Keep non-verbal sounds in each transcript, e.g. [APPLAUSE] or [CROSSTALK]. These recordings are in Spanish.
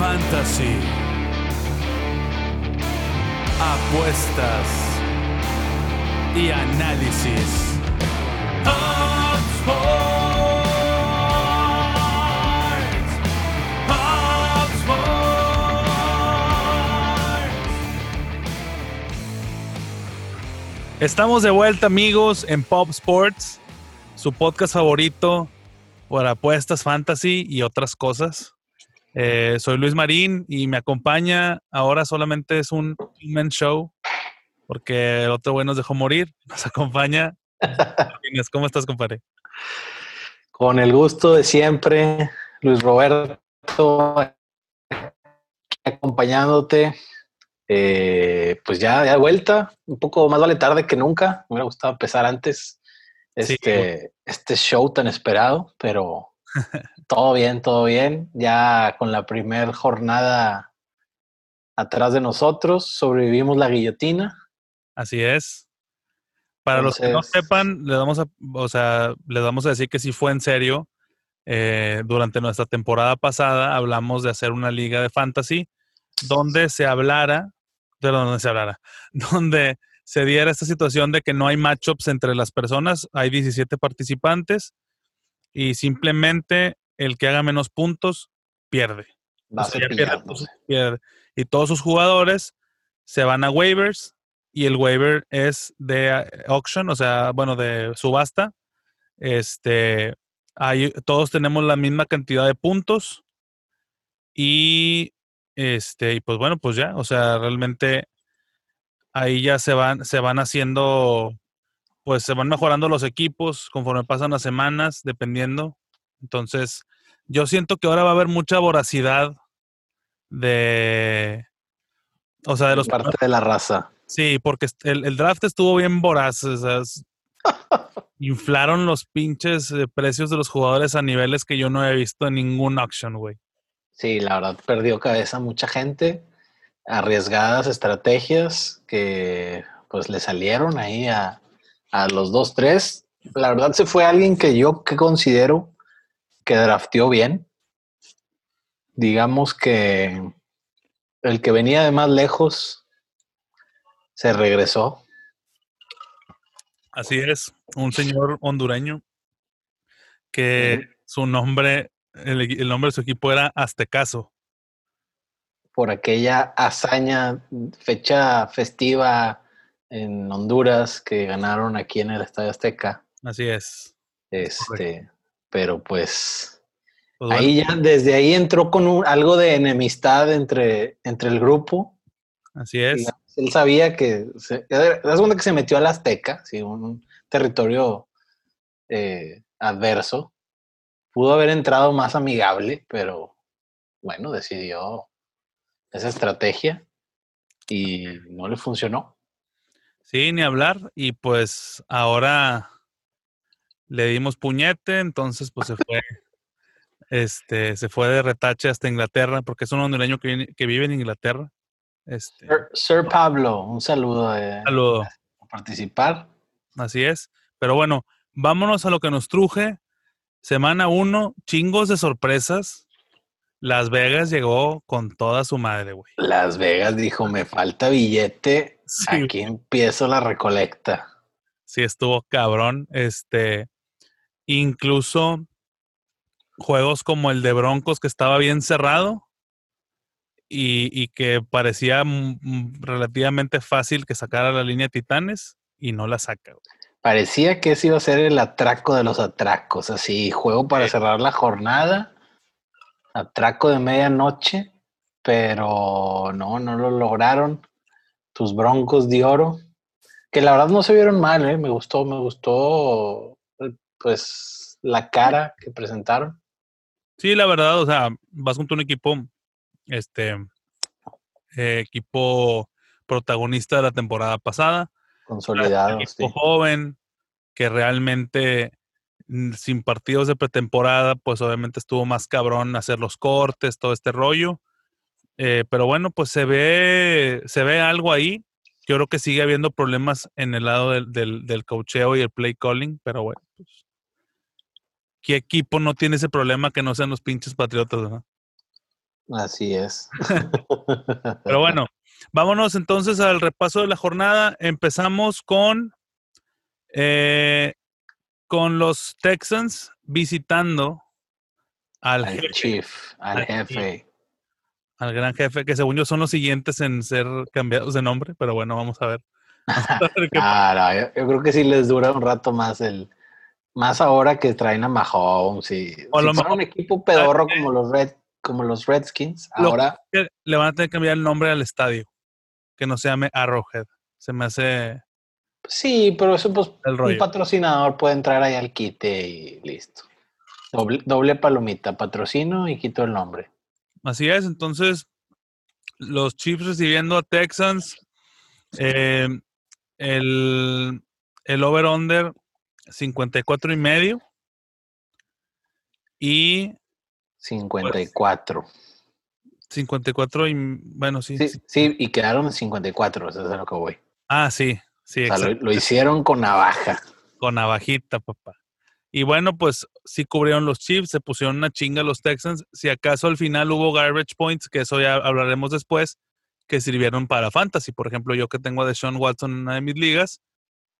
fantasy, apuestas y análisis. Estamos de vuelta, amigos, en Pop Sports, su podcast favorito por apuestas, fantasy y otras cosas. Eh, soy Luis Marín y me acompaña. Ahora solamente es un men show porque el otro güey nos dejó morir. Nos acompaña. ¿Cómo estás, compadre? Con el gusto de siempre, Luis Roberto, acompañándote. Eh, pues ya, ya de vuelta, un poco más vale tarde que nunca. Me hubiera gustado empezar antes Sí. este, este show tan esperado, pero todo bien, todo bien. Ya con la primera jornada atrás de nosotros, sobrevivimos la guillotina. Así es. Para los que no sepan, les vamos a, o sea, les vamos a decir que sí fue en serio. Eh, durante nuestra temporada pasada hablamos de hacer una liga de fantasy donde se hablara, de donde se hablara, [LAUGHS] donde se diera esta situación de que no hay matchups entre las personas, hay 17 participantes y simplemente el que haga menos puntos pierde. Va O sea, ya pierde, cepillándose. pierde. Y todos sus jugadores se van a waivers y el waiver es de eh, auction, o sea, bueno, de subasta. Este, hay, todos tenemos la misma cantidad de puntos y este, y pues bueno, pues ya, o sea, realmente ahí ya se van, se van haciendo, pues se van mejorando los equipos conforme pasan las semanas, dependiendo. Entonces, yo siento que ahora va a haber mucha voracidad de, o sea, de los parte de la raza. Sí, porque el, el draft estuvo bien voraz. o sea, es- [LAUGHS] inflaron los pinches eh, precios de los jugadores a niveles que yo no he visto en ningún auction, güey. Sí, la verdad perdió cabeza mucha gente. Arriesgadas estrategias que pues le salieron ahí a, a los dos, tres. La verdad se fue alguien que yo que considero que drafteó bien. Digamos que el que venía de más lejos se regresó. Así es, un señor hondureño que su nombre, el, el nombre de su equipo era Aztecaso. por aquella hazaña, fecha festiva en Honduras que ganaron aquí en el Estadio Azteca. Así es. Este, pero pues Pues bueno, ahí ya, desde ahí entró con un- algo de enemistad entre, entre el grupo. así es. Él sabía que, se, es segunda que se metió al Azteca, sí, un, un territorio eh, adverso. Pudo haber entrado más amigable, pero bueno, decidió esa estrategia y no le funcionó. Sí, ni hablar. Y pues ahora le dimos puñete, entonces pues se fue, este, se fue de retache hasta Inglaterra, porque es un hondureño que, viene- que vive en Inglaterra. Este, Sir, Sir Pablo, un saludo de saludo. por participar. Así es. Pero bueno, vámonos a lo que nos truje. Semana 1, chingos de sorpresas. Las Vegas llegó con toda su madre, güey. Las Vegas dijo, me falta billete, Sí, aquí empiezo la recolecta. sí estuvo cabrón. Este, incluso juegos como el de Broncos que estaba bien cerrado y, y que parecía relativamente fácil que sacara la línea Titanes y no la saca. Parecía que ese iba a ser el atraco de los atracos, así, juego para Sí. cerrar la jornada, atraco de medianoche, pero no, no lo lograron. Tus broncos de oro, que la verdad no se vieron mal, ¿eh? me gustó, me gustó, pues, la cara que presentaron. Sí, la verdad, o sea, vas contra un equipo, este, eh, equipo protagonista de la temporada pasada, Consolidado, un equipo sí. joven que realmente mm, sin partidos de pretemporada, pues obviamente estuvo más cabrón hacer los cortes, todo este rollo. Eh, pero bueno, pues se ve, se ve algo ahí. Yo creo que sigue habiendo problemas en el lado del, del, del coacheo y el play calling, pero bueno, pues. ¿Qué equipo no tiene ese problema que no sean los pinches patriotas? Así es. [LAUGHS] Pero bueno, vámonos entonces al repaso de la jornada. Empezamos con, eh, con los Texans visitando al, Al jefe, chief, al al jefe. Al gran jefe, que según yo son los siguientes en ser cambiados de nombre, pero bueno, vamos a ver. [LAUGHS] Vamos a ver qué Ah, no, yo, yo creo que sí les dura un rato más el. Más ahora que traen a Mahomes a si mejor- un equipo pedorro como los Red, como los Redskins, ahora que le van a tener que cambiar el nombre al estadio, que no se llame Arrowhead. Se me hace sí, pero eso pues el un patrocinador puede entrar ahí al quite y listo. Doble, doble palomita, patrocino y quito el nombre. Así es, entonces los Chiefs recibiendo a Texans, eh, el, el over-under 54 y medio y 54. 54 y bueno, sí. Sí, sí. sí, y quedaron en 54, eso es a lo que voy. Ah, sí, sí, O sea, lo, lo hicieron con navaja. con navajita, papá. Y bueno, pues sí cubrieron los Chiefs, se pusieron una chinga los Texans. Si acaso al final hubo garbage points, que eso ya hablaremos después, que sirvieron para fantasy. Por ejemplo, yo que tengo a Deshaun Watson en una de mis ligas,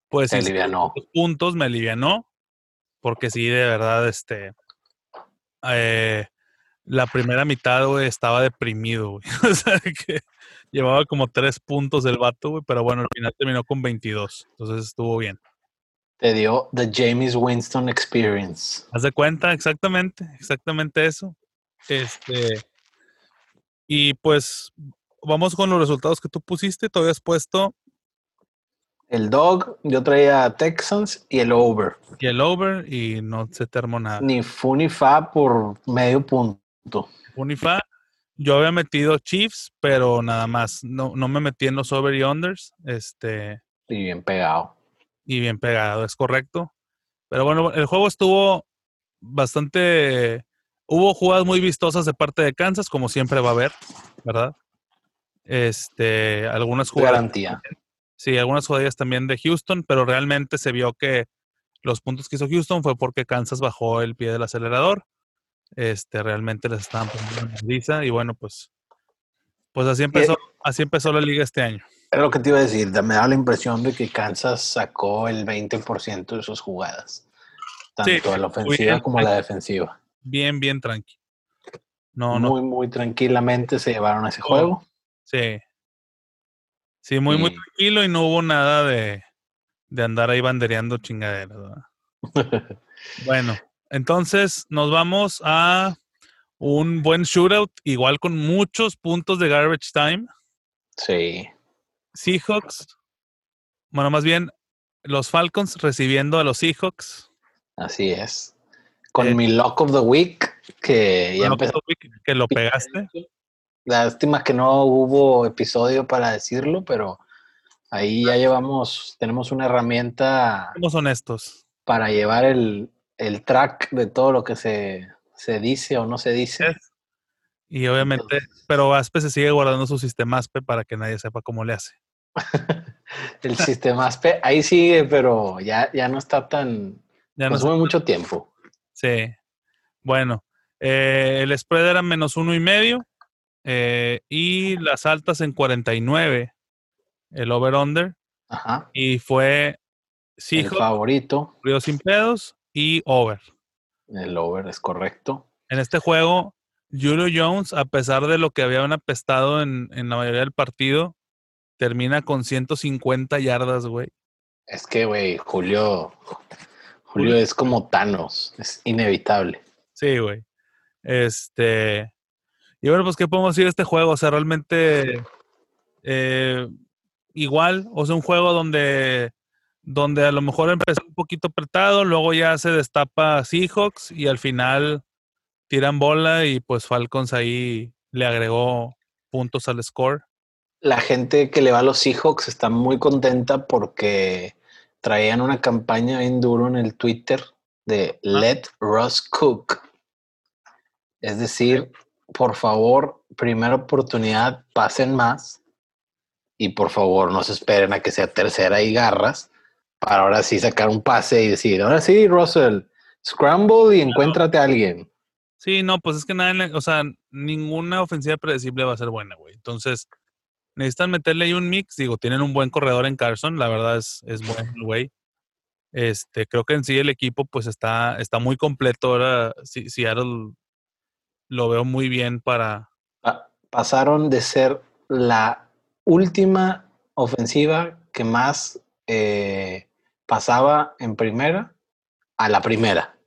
pues sí, alivianó. puntos me alivianó, porque sí, de verdad, este, eh, la primera mitad, güey, estaba deprimido, güey. [LAUGHS] O sea, que llevaba como tres puntos el vato, güey, pero bueno, al final terminó con 22, entonces estuvo bien. Te dio The James Winston Experience. Haz de cuenta, exactamente, exactamente eso. Este, y pues vamos con los resultados que tú pusiste. Tú habías puesto El dog, yo traía Texans y el over. y el over y no se te armó nada. Ni fu ni fa por medio punto. Unifa, yo había metido Chiefs, pero nada más. No, no me metí en los over y unders. Este, Y bien pegado. Y bien pegado, es correcto. Pero bueno, el juego estuvo bastante. Hubo jugadas muy vistosas de parte de Kansas, como siempre va a haber, ¿verdad? Este, algunas jugadas. Garantía. Sí, algunas jugadas también de Houston, pero realmente se vio que los puntos que hizo Houston fue porque Kansas bajó el pie del acelerador. Este, realmente les estaban poniendo una y bueno, pues, pues así empezó, así empezó la liga este año. Es lo que te iba a decir. Me da la impresión de que Kansas sacó el 20% de sus jugadas. Tanto Sí, la ofensiva bien. como la defensiva. Bien, bien tranqui. No, no, muy, muy tranquilamente se llevaron ese Oh. juego. sí. Sí, muy, muy tranquilo y no hubo nada de, de andar ahí bandereando chingaderas. [LAUGHS] Bueno, entonces nos vamos a un buen shootout, igual con muchos puntos de garbage time. sí. Seahawks, bueno, más bien los Falcons recibiendo a los Seahawks. Así es. Con Eh, mi lock of the week, que ya empezó. que lo pegaste. Lástima que no hubo episodio para decirlo, pero ahí ya llevamos, tenemos una herramienta Somos honestos. para llevar el, el track de todo lo que se, se dice o no se dice. Es- Y obviamente, pero Aspe se sigue guardando su sistema Aspe para que nadie sepa cómo le hace. [LAUGHS] El sistema ASPE, ahí sigue, pero ya, ya no está tan, Ya no consume mucho tiempo. Sí. Bueno, eh, el spread era menos uno y medio eh, y las altas en 49, el over-under, Ajá. y fue El favorito, corrido sin pedos y over. el over es correcto. En este juego, Julio Jones, a pesar de lo que habían apestado en, en la mayoría del partido, termina con 150 yardas, güey. Es que, güey, Julio, Julio es como Thanos, es inevitable. Sí, güey. Este. Y bueno, pues, ¿qué podemos decir de este juego? O sea, realmente. eh, igual, o sea, un juego donde. Donde a lo mejor empezó un poquito apretado, luego ya se destapa Seahawks y al final tiran bola y pues Falcons ahí le agregó puntos al score. La gente que le va a los Seahawks está muy contenta porque traían una campaña bien duro en el Twitter de Let Russ Cook. Es decir, por favor, primera oportunidad, pasen más. Y por favor, no se esperen a que sea tercera y garras para ahora sí sacar un pase y decir, ahora sí, Russell, scramble y encuéntrate a alguien. Sí, no, pues es que nada, en la- o sea, ninguna ofensiva predecible va a ser buena, güey. Entonces, necesitan meterle ahí un mix. Digo, tienen un buen corredor en Carson, la verdad es, es bueno el güey. Este, creo que en sí el equipo, pues está, está muy completo. Ahora, Si- Seattle lo veo muy bien para. Pa- pasaron de ser la última ofensiva que más eh, pasaba en primera a la primera.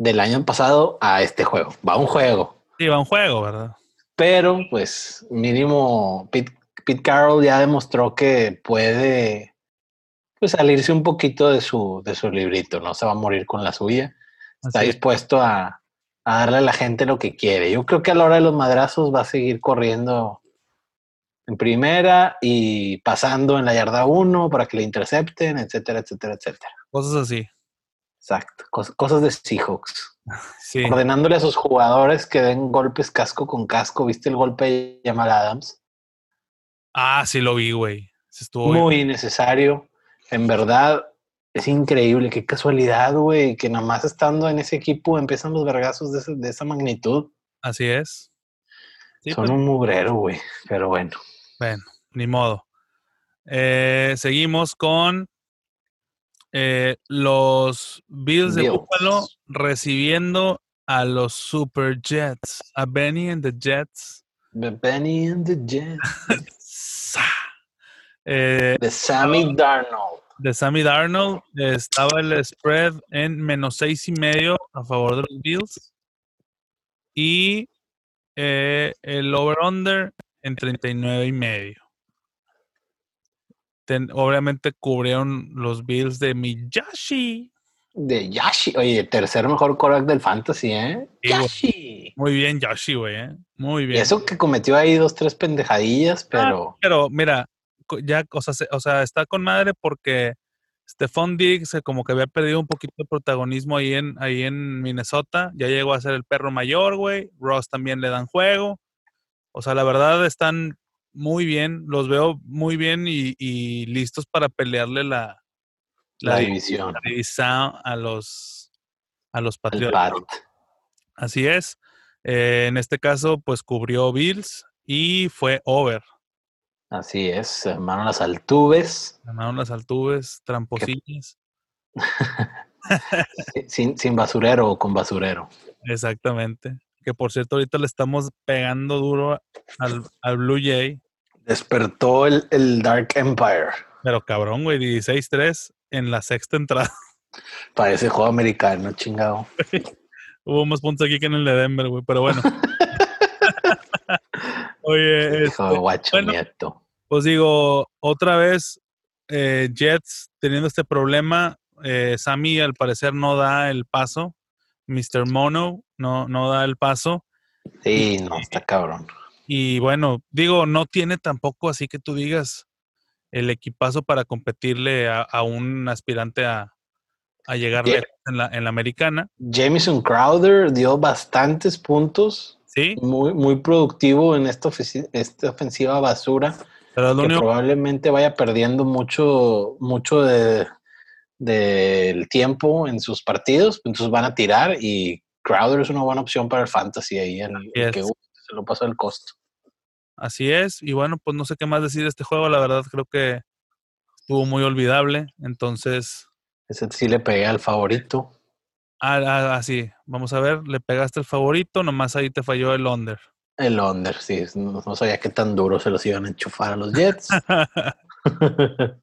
Del año pasado a este juego. Va un juego. Sí, va un juego, ¿verdad? Pero, pues, mínimo, Pete, Pete Carroll ya demostró que puede pues, salirse un poquito de su, de su librito. No se va a morir con la suya. Está Así dispuesto a, a darle a la gente lo que quiere. Yo creo que a la hora de los madrazos va a seguir corriendo en primera y pasando en la yarda 1 para que le intercepten, etcétera, etcétera, etcétera. Cosas así. Exacto. Cos- cosas de Seahawks. Sí. Ordenándole a sus jugadores que den golpes casco con casco. ¿Viste el golpe de Jamal Adams? Ah, sí lo vi, güey. Estuvo bien. Muy necesario. En verdad, es increíble. Qué casualidad, güey, que nada más estando en ese equipo empiezan los vergazos de, ese- de esa magnitud. Así es. Sí, Son pues, un mugrero, güey. Pero bueno. Bueno, ni modo. Eh, seguimos con eh, los Bills de. Buffalo recibiendo a los Super Jets, a Benny and the Jets. The Benny and the Jets. [LAUGHS] Sa. Eh, De Sammy Darnold. de Sammy Darnold eh, estaba el spread en menos seis y medio a favor de los Bills y eh, el over-under en 39 y medio. Ten- obviamente cubrieron los Bills de Miyashi. De Yashi. Oye, tercer mejor quarterback del fantasy, ¿eh? Sí. Yashi. Muy bien, Yoshi, güey. ¿eh? Muy Y bien. eso que cometió ahí dos, tres pendejadillas, pero Pero mira, ya, o sea, se- o sea, está con madre porque Stephon Diggs eh, como que había perdido un poquito de protagonismo ahí en, ahí en Minnesota. Ya llegó a ser el perro mayor, güey. Ross también le dan juego. O sea, la verdad están muy bien. Los veo muy bien y, y listos para pelearle la, la div- división. la división a los, a los Patriotas. Pat. Así es. Eh, en este caso, pues cubrió Bills y fue over. Así es, hermano, las altubes. Ganaron las altuves, tramposillas. [LAUGHS] Sin, sin basurero o con basurero. Exactamente. Que por cierto, ahorita le estamos pegando duro al, al Blue Jay. Despertó el, el Dark Empire. Pero cabrón, güey, 16-3 en la sexta entrada. Parece juego americano, chingado. [LAUGHS] Hubo más puntos aquí que en el de Denver, güey, pero bueno. [LAUGHS] Oye, este, guacho bueno. nieto. pues digo, otra vez eh, Jets teniendo este problema. eh, Sammy al parecer no da el paso. Mr. Mono no, no da el paso. Sí, no, está cabrón. Y bueno, digo, no tiene tampoco así que tú digas el equipazo para competirle a, a un aspirante a, a llegar en la, en la americana. Jameson Crowder dio bastantes puntos. Sí, Muy, muy productivo en esta, ofensiva basura. pero que probablemente vaya perdiendo mucho, mucho de, del tiempo en sus partidos, entonces van a tirar y Crowder es una buena opción para el fantasy ahí, el Así que guste, se lo pasó el costo. Así es. Y bueno, pues no sé qué más decir de este juego. La verdad creo que estuvo muy olvidable. Entonces, Ese sí le pegué al favorito. ah, ah, así, vamos a ver, le pegaste el favorito, nomás ahí te falló el under. El under, sí, no, no sabía qué tan duro se los iban a enchufar a los Jets. [LAUGHS]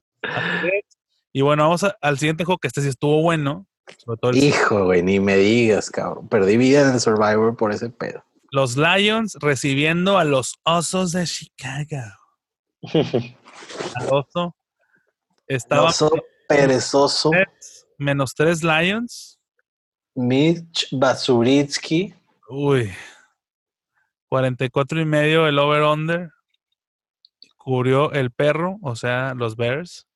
y bueno, vamos a- al siguiente juego que este sí estuvo bueno. Sobre todo el Hijo, güey, ni me digas, cabrón. Perdí vida en el Survivor por ese pedo. Los Lions recibiendo a los Osos de Chicago. Al [LAUGHS] oso. Estaba Oso perezoso, menos tres Lions. Mitch Basuritsky. Uy. 44 y medio el over-under. Cubrió el perro, o sea, los Bears.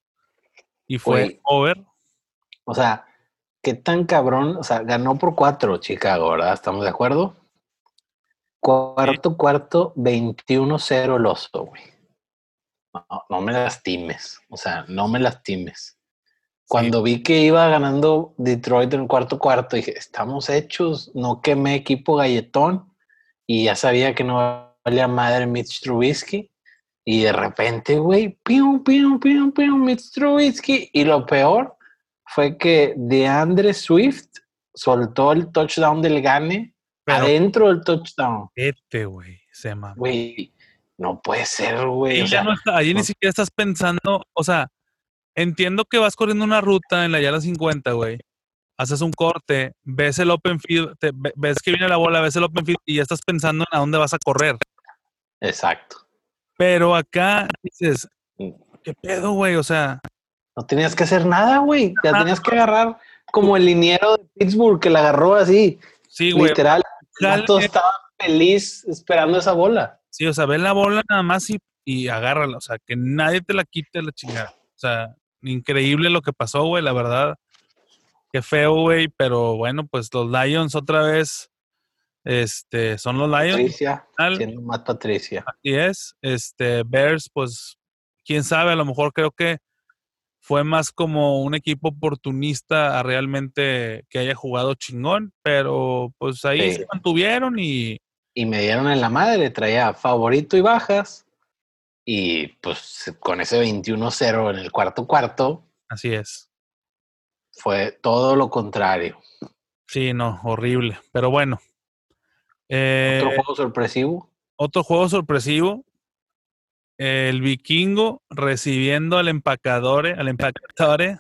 Y fue over. O sea, qué tan cabrón. O sea, ganó por cuatro Chicago, ¿verdad? ¿Estamos de acuerdo? Cuarto, cuarto, 21-0 el oso, güey. No, no me lastimes. O sea, no me lastimes. Cuando vi que iba ganando Detroit en el cuarto cuarto, dije, estamos hechos, no quemé equipo galletón y ya sabía que no valía madre Mitch Trubisky. Y de repente, güey, pium, pium, pium, pium, Mitch Trubisky. Y lo peor fue que DeAndre Swift soltó el touchdown del Gane Pero- adentro del touchdown. Este, güey, se mamó. Güey, no puede ser, güey. O ya sea, no está, allí ni siquiera estás pensando, o sea, entiendo que vas corriendo una ruta en la yarda 50, güey. Haces un corte, ves el open field, te- ves que viene la bola, ves el open field y ya estás pensando en a dónde vas a correr. Exacto. Pero acá dices, Mm. ¿qué pedo, güey? O sea, No tenías que hacer nada, güey. Ya tenías que agarrar como el liniero de Pittsburgh que la agarró así. Sí, güey. Literal. Vato estaba feliz esperando esa bola. Sí, o sea, ve la bola nada más y, y agárrala. O sea, que nadie te la quite la chingada. O sea, increíble lo que pasó, güey, la verdad. Qué feo, güey. Pero bueno, pues los Lions otra vez. Este, son los Lions. Patricia, siendo más Patricia. Así es. Este, Bears, pues, quién sabe, a lo mejor creo que fue más como un equipo oportunista a realmente que haya jugado chingón, pero pues ahí Sí. se mantuvieron y Y me dieron en la madre, traía favorito y bajas. Y pues con ese 21-0 en el cuarto cuarto así es. fue todo lo contrario. Sí, no, horrible. Pero bueno. Eh, Otro juego sorpresivo. otro juego sorpresivo. El vikingo recibiendo al empacadore, al empacadore.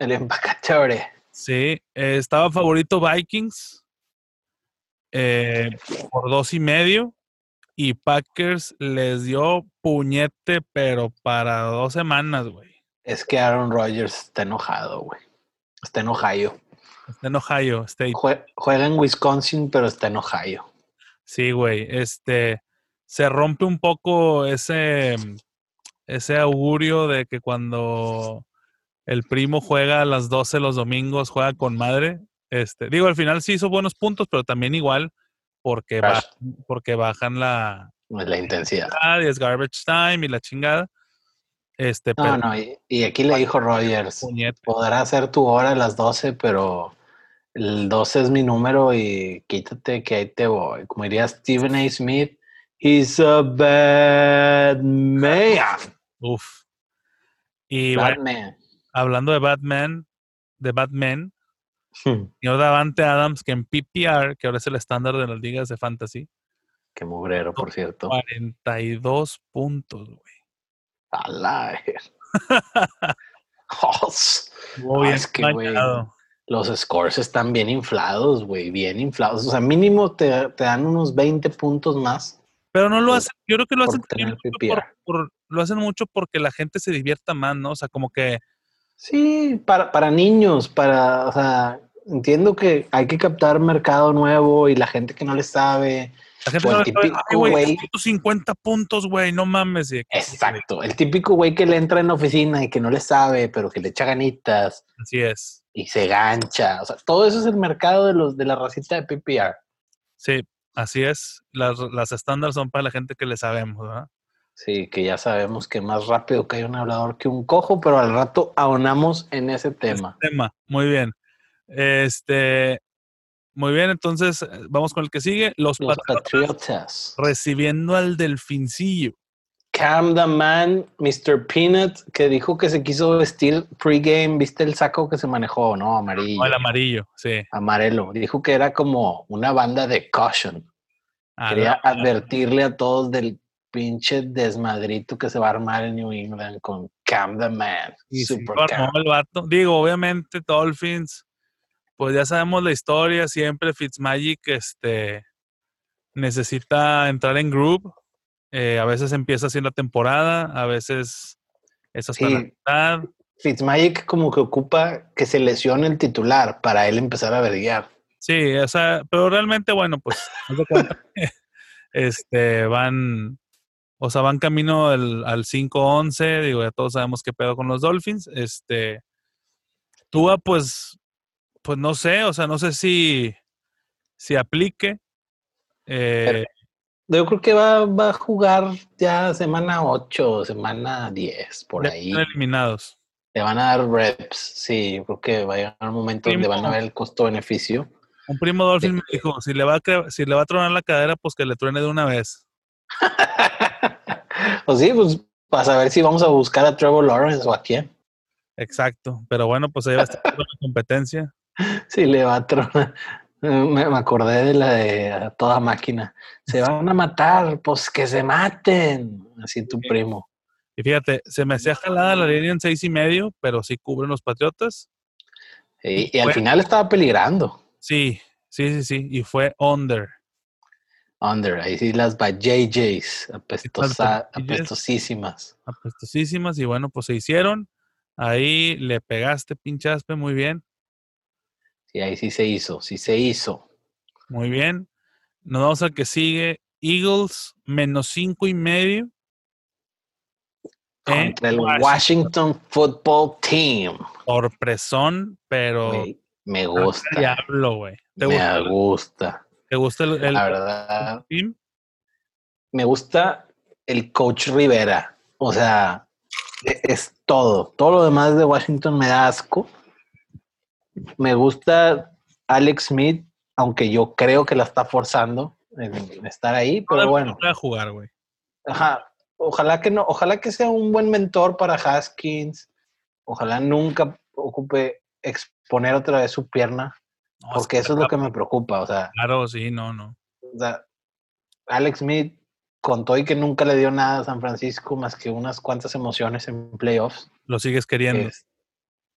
El empacatore. Sí, eh, estaba favorito Vikings eh, por dos y medio. Y Packers les dio puñete, pero para dos semanas, güey. Es que Aaron Rodgers está enojado, güey. Está en Ohio. Está en Ohio State. Jue- juega en Wisconsin, pero está en Ohio. Sí, güey. Este se rompe un poco ese, ese augurio de que cuando el primo juega a las 12 los domingos, juega con madre. Este, digo, al final sí hizo buenos puntos, pero también igual porque, Crash. ba- porque bajan la No es la intensidad. y es garbage time y la chingada. Este, No, pero no, y, y aquí le dijo puñete. podrá ser tu hora a las 12, pero el 12 es mi número y quítate que ahí te voy. Como diría Stephen A. Smith, he's a bad man. Uf. Y Bad bueno, hablando de Batman, de Batman, Hmm, señor Davante Adams, que en PPR, que ahora es el estándar de las ligas de fantasy, Qué mugrero, por cierto. 42 puntos, güey. A la ver. [LAUGHS] S- Muy Ah, bien es que, güey. Los scores están bien inflados, güey, bien inflados. O sea, mínimo te, te dan unos 20 puntos más. Pero no lo hacen, yo creo que lo hacen por- por- lo hacen mucho porque la gente se divierta más, ¿no? O sea, como que Sí, para, para niños, para, o sea, entiendo que hay que captar mercado nuevo y la gente que no le sabe. la gente no le sabe, típico "Ay, güey, güey". 150 puntos, güey, no mames. Exacto, el típico güey que le entra en la oficina y que no le sabe, pero que le echa ganitas Así es. y se gancha. O sea, todo eso es el mercado de los de la racita de PPR. Sí, así es. Las, las estándar son para la gente que le sabemos, ¿verdad? Sí, que ya sabemos que más rápido cae un hablador que un cojo, pero al rato aunamos en ese tema. Tema, muy bien. Este, muy bien, entonces eh, vamos con el que sigue. Los, Los Patriotas Patriotas. recibiendo al Delfincillo. Cam the Man, Mr. Peanut, que dijo que se quiso vestir pregame. ¿Viste el saco que se manejó? No, amarillo. O el amarillo, sí. Amarelo. Dijo que era como una banda de caution. Ah, Quería advertirle a todos del pinche desmadrito que se va a armar en New England con Cam the Man. Y sí, Super Cam. el vato. Digo, obviamente, Dolphins, pues ya sabemos la historia, siempre Fitzmagic este, necesita entrar en group. Eh, a veces empieza así la temporada, a veces es hasta la mitad. Fitzmagic como que ocupa que se lesione el titular para él empezar a verguiar. Sí, o sea, pero realmente, bueno, pues, [LAUGHS] este, van, o sea, van camino al, al 5-11, digo, ya todos sabemos qué pedo con los Dolphins, este, Tua, pues, pues no sé, o sea, no sé si, si aplique, eh, Yo creo que va, va a jugar ya semana 8, semana 10, por ya ahí. están eliminados. Le van a dar reps, sí, creo que va a llegar un momento donde van a ver el costo-beneficio. Un primo Dolphin me dijo, si le, va a, si le va a tronar la cadera, pues que le truene de una vez. [LAUGHS] pues sí, pues para saber si vamos a buscar a Trevor Lawrence o a quién. Exacto, pero bueno, pues ahí va a estar [LAUGHS] la competencia. Sí, le va a tronar. Me, acordé de la de toda máquina. Se van a matar, pues que se maten. Así tu primo. Y fíjate, se me hacía jalada la línea en seis y medio, pero sí cubren los Patriotas. Y, al final estaba peligrando. Sí, sí, sí, sí. Y fue under. Under, ahí sí las JJs, apestosísimas. Apestosísimas, y bueno, pues se hicieron. Ahí le pegaste, pinchaspe, muy bien. Sí, ahí sí se hizo, sí se hizo. Muy bien. Nos vamos al que sigue. Eagles, menos cinco y medio. Contra el Washington. Football Team. Sorpresón, pero. me gusta. Diablo, güey. Me gusta? ¿Te gusta el, La verdad. team? Me gusta el coach Rivera. O sea, e, es todo. Todo lo demás de Washington me da asco. Me gusta Alex Smith, aunque yo creo que la está forzando en estar ahí, pero bueno. A jugar, güey. Ajá. Ojalá que no, ojalá que sea un buen mentor para Haskins. Ojalá nunca ocupe exponer otra vez su pierna. porque eso es lo que me preocupa. O sea. Claro, sí, no, no. O sea, Alex Smith contó y que nunca le dio nada a San Francisco más que unas cuantas emociones en playoffs. Lo sigues queriendo.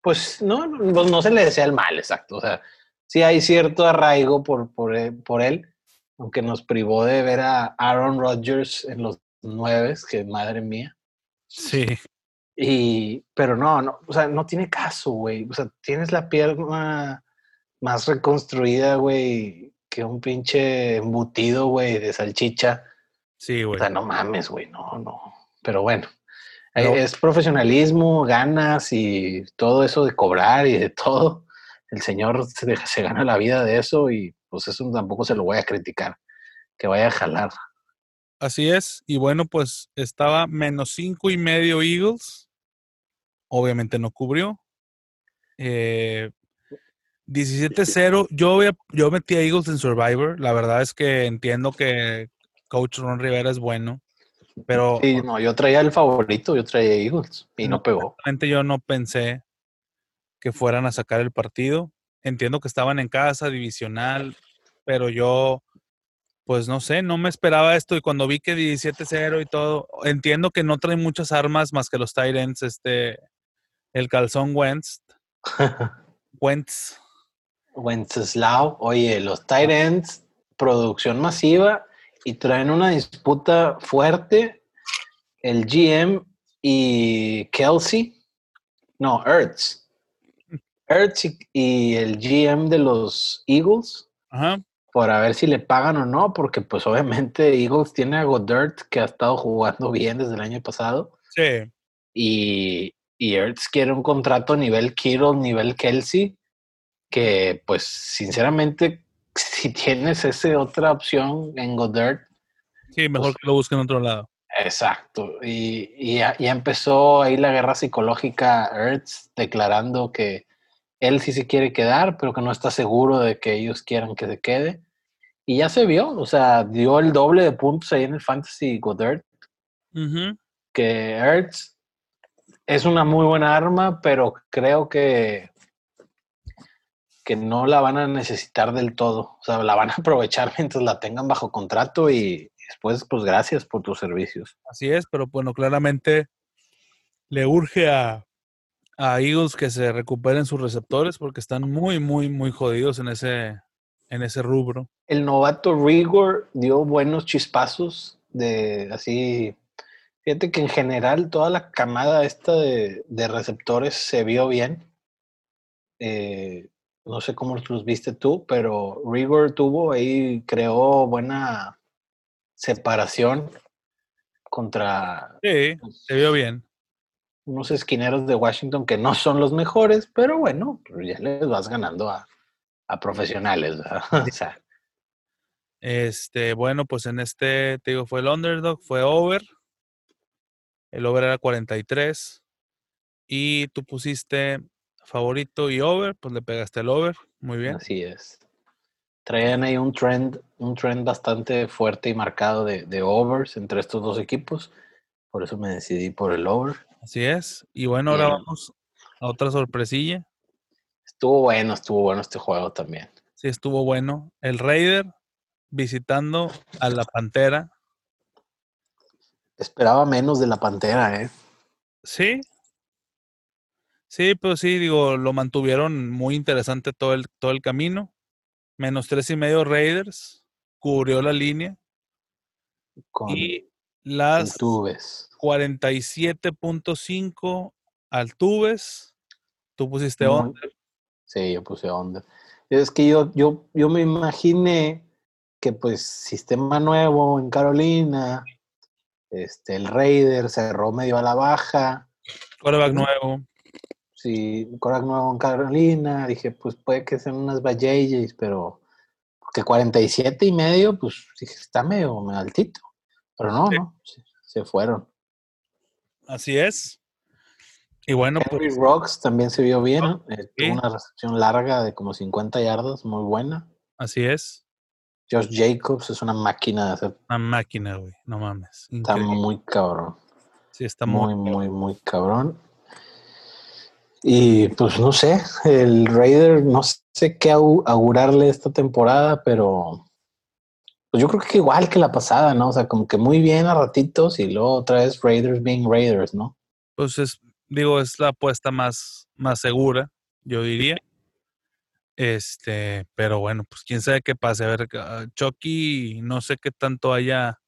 Pues no, pues no se le desea el mal, exacto. O sea, sí hay cierto arraigo por, por, eh, por él, aunque nos privó de ver a Aaron Rodgers en los nueve, que madre mía. Sí. Y, pero no, no, o sea, no tiene caso, güey. O sea, tienes la pierna más reconstruida, güey, que un pinche embutido, güey, de salchicha. Sí, güey. O sea, no mames, güey, no, no. Pero bueno, es profesionalismo, ganas y todo eso de cobrar y de todo. El señor se, se gana la vida de eso y pues eso tampoco se lo voy a criticar. Que vaya a jalar. Así es. Y bueno, pues estaba menos cinco y medio Eagles. Obviamente no cubrió. 17-0. Eh, yo, yo metí a Eagles en Survivor. La verdad es que entiendo que Coach Ron Rivera es bueno. Pero. Sí, no, yo traía el favorito, yo traía Eagles y no, pegó. yo no pensé que fueran a sacar el partido. Entiendo que estaban en casa, divisional, pero yo pues no sé, no me esperaba esto y cuando vi que 17-0 y todo, entiendo que no trae muchas armas más que los Tyrants, este, el calzón Wentz. [LAUGHS] Wentz. Wenceslao, oye, los Tyrants, producción masiva y traen una disputa fuerte. El GM y Kelsey, no, Ertz. Ertz y el GM de los Eagles. Ajá para ver si le pagan o no, porque pues obviamente Eagles tiene a Goddard que ha estado jugando bien desde el año pasado. Sí. Y, y Ertz quiere un contrato a nivel Kittle, nivel Kelsey, que pues sinceramente si tienes esa otra opción en Goddard. Sí, mejor pues que lo busquen en otro lado. Exacto. Y, y ya, ya, empezó ahí la guerra psicológica Ertz declarando que él sí se quiere quedar, pero que no está seguro de que ellos quieran que se quede. Y ya se vio, o sea, dio el doble de puntos ahí en el Fantasy Goddard. Que Ertz es una muy buena arma, pero creo que, que no la van a necesitar del todo. O sea, la van a [LAUGHS] aprovechar mientras la tengan bajo contrato y después, pues gracias por tus servicios. Así es, pero bueno, claramente le urge a, a Eagles que se recuperen sus receptores porque están muy, muy, muy jodidos en ese, en ese rubro. El novato Rigor dio buenos chispazos de así. Fíjate que en general toda la camada esta de, receptores se vio bien. Eh, no sé cómo los viste tú, pero Rigor tuvo ahí, creó buena separación contra. Sí, se vio bien. Unos esquineros de Washington que no son los mejores, pero bueno, pues ya les vas ganando a, a profesionales. [LAUGHS] o sea. Este, bueno, pues en este, te digo, fue el underdog, fue over. El over era 43. Y tú pusiste favorito y over, pues le pegaste el over. Muy bien. Así es. Traían ahí un trend, un trend bastante fuerte y marcado de, de overs entre estos dos equipos. Por eso me decidí por el over. Así es. Y bueno, ahora Bien. vamos a otra sorpresilla. Estuvo bueno, estuvo bueno este juego también. Sí, estuvo bueno. El Raider visitando a la Pantera. Esperaba menos de la Pantera, ¿eh? Sí. Sí, pues sí, digo, lo mantuvieron muy interesante todo el, todo el camino. Menos tres y medio Raiders. Cubrió la línea. Con Y las Tubes. 47.5 Altuves. Tú pusiste under. Sí, yo puse onda. Es que yo, yo, yo me imaginé que pues sistema nuevo en Carolina, este, el Raider cerró medio a la baja, Quarterback nuevo. Si Corac nuevo en Carolina, dije pues puede que sean unas Valleys, pero porque 47 y medio, pues dije, está medio, medio altito, pero no, Sí. no, se, se fueron. Así es. Y bueno, pues Henry Rocks también se vio bien, ¿no? Eh, sí. tuvo una recepción larga de como 50 yardas, muy buena. así es. Josh Jacobs es una máquina de hacer Una máquina, güey. No mames. Está muy cabrón. Sí, está Muy, muy. muy, muy cabrón. Y pues no sé, el Raider, no sé qué au- augurarle esta temporada, pero pues yo creo que igual que la pasada, ¿no? O sea, como que muy bien a ratitos y luego otra vez Raiders being Raiders, ¿no? Pues es, digo, es la apuesta más, más segura, yo diría. Este, pero bueno, pues quién sabe qué pase. A ver, ah, Chucky, no sé qué tanto haya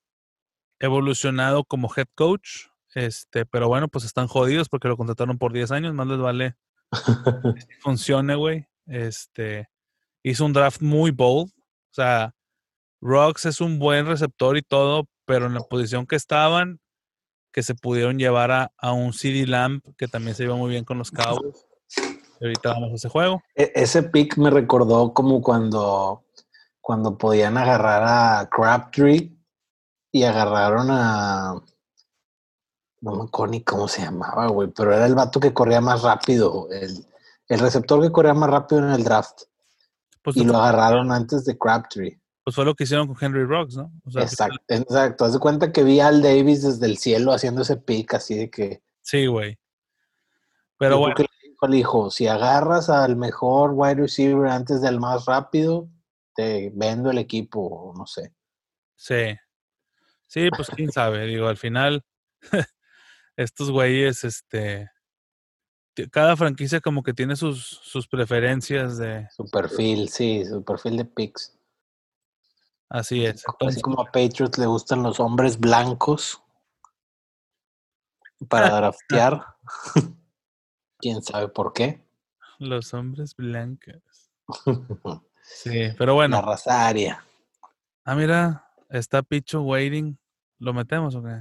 evolucionado como head coach. Este, pero bueno, pues están jodidos porque lo contrataron por 10 años, más les vale que [LAUGHS] funcione, güey. Este, hizo un draft muy bold. O sea, Rocks es un buen receptor y todo, pero en la posición que estaban, que se pudieron llevar a, a un CD Lamp, que también se iba muy bien con los Cowboys. Ahorita vamos a ese juego. E- ese pick me recordó como cuando, cuando podían agarrar a Crabtree y agarraron a. No me acuerdo ni cómo se llamaba, güey, pero era el vato que corría más rápido, el, el receptor que corría más rápido en el draft. Pues, Y lo fue, agarraron antes de Crabtree. pues fue lo que hicieron con Henry Rocks, ¿no? O sea, Exacto, exacto. Haz de cuenta que vi al Davis desde el cielo haciendo ese pick así de que. sí, güey. Pero bueno, que le dijo al hijo: si agarras al mejor wide receiver antes del más rápido, te vendo el equipo, no sé. sí. Sí, pues quién sabe. Digo, al final, [LAUGHS] estos güeyes, este. Cada franquicia como que tiene sus, sus preferencias de. Su perfil, sí, su perfil de picks. Así es. Así como a Patriots le gustan los hombres blancos para draftear. [LAUGHS] Quién sabe por qué. los hombres blancos. [LAUGHS] Sí, pero bueno. La raza aria. Ah, mira, está Picho waiting. ¿Lo metemos o qué?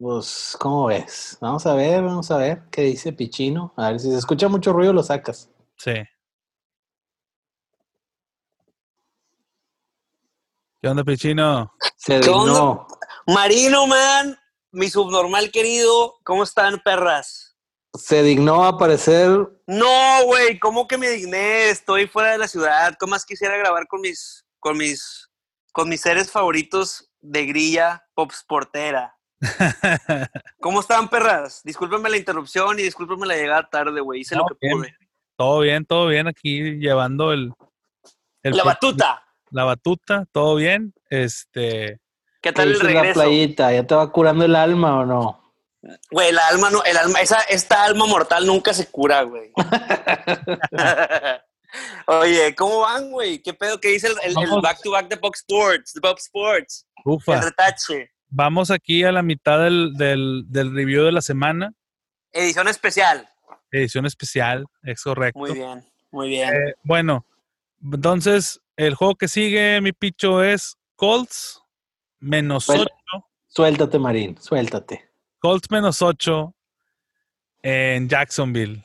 Pues, ¿cómo ves? Vamos a ver, vamos a ver qué dice Pichino. A ver si se escucha mucho ruido, lo sacas. Sí. ¿Qué onda, Pichino? Se ¿Qué onda? dignó. Marino, man, mi subnormal querido, ¿cómo están, perras? Se dignó a aparecer. No, güey, ¿cómo que me digné? Estoy fuera de la ciudad. ¿Cómo más quisiera grabar con mis, con mis, con mis seres favoritos de grilla pop sportera? [LAUGHS] ¿Cómo están, perras? Discúlpenme la interrupción y discúlpenme la llegada tarde, güey. Hice No, lo que bien. pude. todo bien, todo bien aquí llevando el, el La batuta. la batuta, todo bien. Este, ¿Qué ¿Qué tal el dice la regreso? playita? ¿Ya te va curando el alma o no? Güey, el alma no, el alma, esa, esta alma mortal nunca se cura, güey. [LAUGHS] [LAUGHS] Oye, ¿cómo van, güey? ¿Qué pedo que dice el, el, el back to back de Box Sports? De Box Sports. El ufa, retache. Vamos aquí a la mitad del, del, del review de la semana, Edición especial. edición especial, es correcto. Muy bien, muy bien. Eh, bueno, entonces el juego que sigue, mi picho, es Colts menos Bueno. 8. Suéltate, Marín, suéltate. Colts menos 8 en Jacksonville.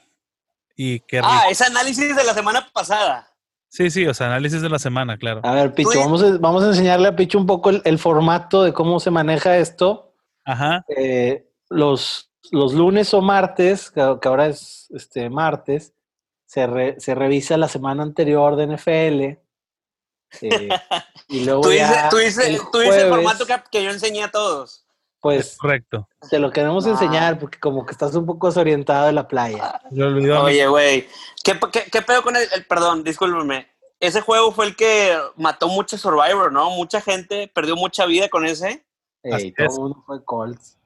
Y qué rico. Ah, ese análisis de la semana pasada. Sí, sí, o sea, análisis de la semana, claro. A ver, Picho, vamos a, vamos a enseñarle a Picho un poco el, el formato de cómo se maneja esto. Ajá. Eh, los, los lunes o martes, que, que ahora es este martes, se, re- se revisa la semana anterior de NFL. eh, [LAUGHS] y luego Tú dices, ya tú dices, el tú dices el formato que, que yo enseñé a todos. Pues Correcto. te lo queremos No. enseñar porque como que estás un poco desorientado de la playa. Oye, güey, ¿qué, qué, qué pedo con el, el- Perdón, discúlpeme. Ese juego fue el que mató mucho Survivor, ¿no? Mucha gente perdió mucha vida con ese. Ey, todo el mundo fue Colts.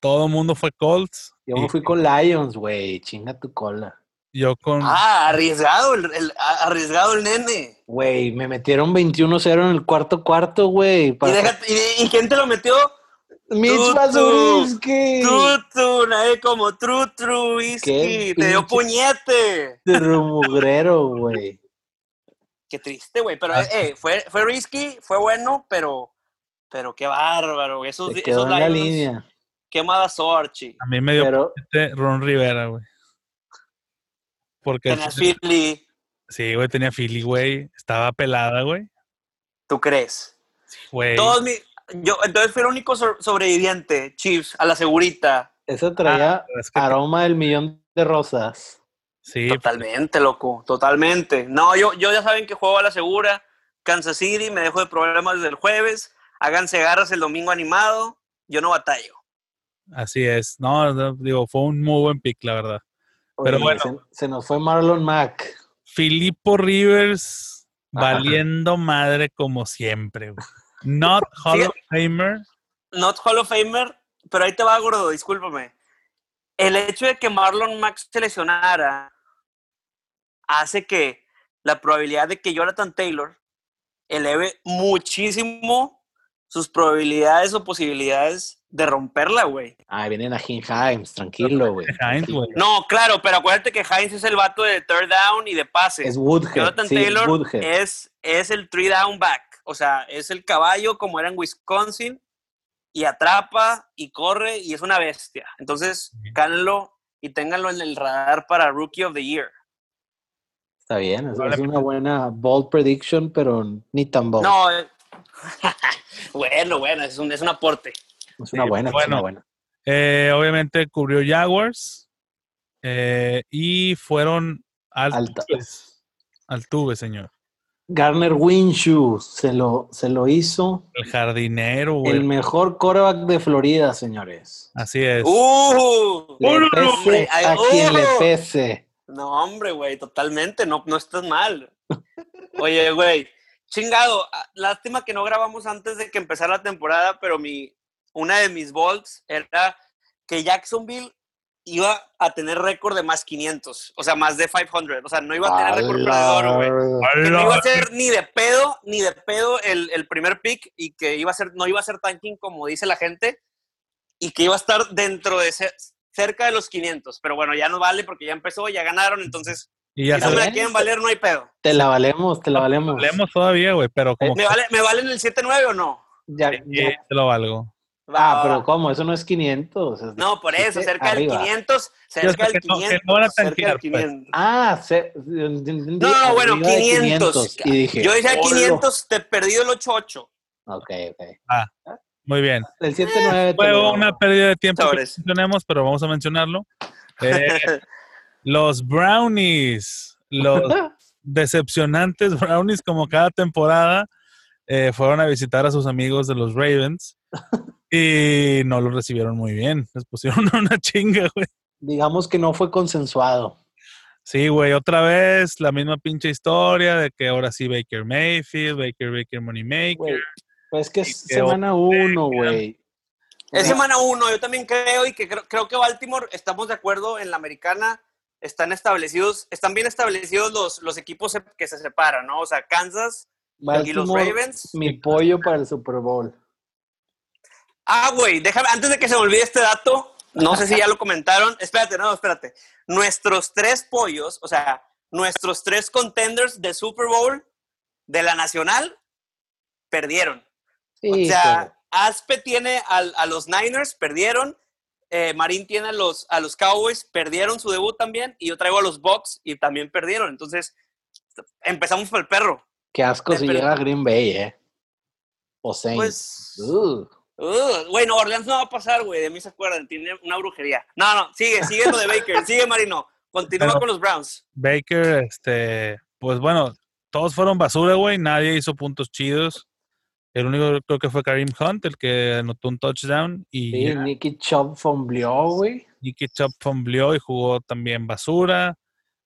Todo el mundo fue Colts. Yo y me fui con Lions, güey. Chinga tu cola. yo con. Ah, arriesgado, el, arriesgado el nene. Güey, me metieron 21-0 en el cuarto cuarto, güey. ¿Y, para- déjate- y- y quién te lo metió? Mitch Tú, tú. Basurinsky. True, true, nadie como. Qué Te dio puñete. Mugrero, güey. Qué triste, güey. Pero eh, fue, fue risky, fue bueno, pero, pero qué bárbaro. Esos, Se quedó esos en la línea. Qué mala sorchi. A mí me dio Pero puñete Ron Rivera, güey. Porque Tenías Philly, sí, güey, tenía Philly, güey. Estaba pelada, güey. ¿tú crees? Güey. Todos mi, yo, entonces fui el único so- sobreviviente, Chiefs, a la segurita. eso traía Ah, es que- aroma del millón de rosas. Sí, Totalmente, loco, totalmente. No, yo, yo ya saben que juego a la segura. Kansas City, me dejo de problemas desde el jueves. Háganse garras el domingo animado. Yo no batallo. así es. No, no, digo, fue un muy buen pick, la verdad. Pero Oye, bueno. Se, se nos fue Marlon Mack. Filippo Rivers Ajá. valiendo madre como siempre, güey. Not Hall Sí. of Famer. Not Hall of Famer, pero ahí te va, gordo, discúlpame. El hecho de que Marlon Max se lesionara hace que la probabilidad de que Jonathan Taylor eleve muchísimo sus probabilidades o posibilidades de romperla, güey. Ah, vienen a Himes, tranquilo, güey. No, claro, pero acuérdate que Hines es el vato de third down y de pase. Es Woodhead. Jonathan sí, Taylor Woodhead. es, es el three down back. O sea, es el caballo como era en Wisconsin y atrapa y corre y es una bestia. Entonces, cánlo y ténganlo en el radar para Rookie of the Year. Está bien, es, una buena bold prediction, pero ni tan bold. No, eh, [LAUGHS] bueno, bueno, es un, es un aporte. es una sí, buena, es una buena. Eh, obviamente cubrió Jaguars. eh, y fueron Alta. altuves. Altuve, señor. Garner Winshew se lo, se lo hizo El jardinero, güey. el mejor quarterback de Florida, señores. Así es. ¡Uh! Le ¡Uh, pese hombre! A quien le ¡uh! pese. No, hombre, güey, totalmente, no, no estás mal. Oye, güey, chingado, ah, lástima que no grabamos antes de que empezara la temporada, pero mi, una de mis bolts era que Jacksonville iba a tener récord de más 500, o sea, más de 500, o sea, no iba a tener récord perdedor, güey. No iba a ser ni de pedo, ni de pedo el, el primer pick y que iba a ser, no iba a ser tanking como dice la gente y que iba a estar dentro de cer- cerca de los 500. Pero bueno, ya no vale porque ya empezó, ya ganaron, entonces Y ya si no me la quieren valer, no hay pedo. Te la valemos, te la valemos. hablemos todavía, güey, pero como ¿Me, vale, ¿Me valen el 7-9 o no? Ya, que ya. te lo valgo. Va, Ah, va, pero va. ¿cómo? Eso no es 500. es- No, por eso, cerca arriba. del 500, cerca del que no- que 500. no cerca del pues. 500. Ah, se, No, no, bueno, arriba de 500. Y dije, Yo "Olo". 500, te perdí el 8-8. Ok, ok. Muy bien. El 7-9 te Fue una pérdida de tiempo que mencionemos, pero vamos a mencionarlo. Eh, [LAUGHS] los Brownies, los [LAUGHS] decepcionantes Brownies, como cada temporada, eh, fueron a visitar a sus amigos de los Ravens [LAUGHS] y no los recibieron muy bien. Les pusieron [LAUGHS] una chinga, güey. Digamos que no fue consensuado. Sí, güey, otra vez la misma pinche historia de que ahora sí Baker Mayfield, Baker Baker Moneymaker. Güey, pues que es semana uno, güey. Es semana uno, yo también creo y que creo, creo que Baltimore, estamos de acuerdo, en la americana están establecidos, están bien establecidos los, los equipos que se separan, ¿no? O sea, Kansas y los Ravens. mi pollo para el Super Bowl. Ah, güey, déjame, antes de que se me olvide este dato, no sé si ya lo comentaron, espérate, no, espérate. Nuestros tres pollos, o sea, nuestros tres contenders de Super Bowl de la Nacional, perdieron. Sí, O sea, Aspe tiene al- a los Niners, perdieron. eh, Marín tiene a los, a los Cowboys, perdieron su debut también. Y yo traigo a los Bucks y también perdieron. Entonces, empezamos por el perro. qué asco si llega a Green Bay, ¿eh? O Saints. Pues, Uh, Uh, Güey, no, Orleans no va a pasar, güey. De mí se acuerdan. Tiene una brujería. No, no, sigue, sigue lo de Baker. [LAUGHS] sigue, Marino. Continúa Pero- con los Browns. Baker, este, pues bueno, todos fueron basura, güey. Nadie hizo puntos chidos. El único creo que fue Karim Hunt, el que anotó un touchdown. Y Sí, ya, Nicky Chubb fombleó, güey. Nicky Chubb fumbleó y jugó también basura.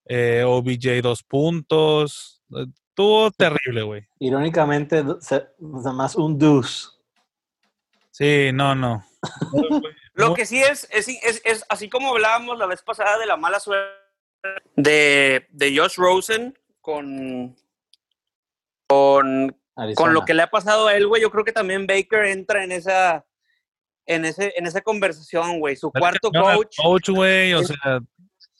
Eh, OBJ dos puntos. Estuvo terrible, güey. Irónicamente, nada más un deuce. Sí, no, no. Lo que sí es es, es, es así como hablábamos la vez pasada de la mala suerte de, de Josh Rosen con, con, con lo que le ha pasado a él, güey. Yo creo que también Baker entra en esa, en ese, en esa conversación, güey. Su cuarto coach, Coach, güey, o Es- sea,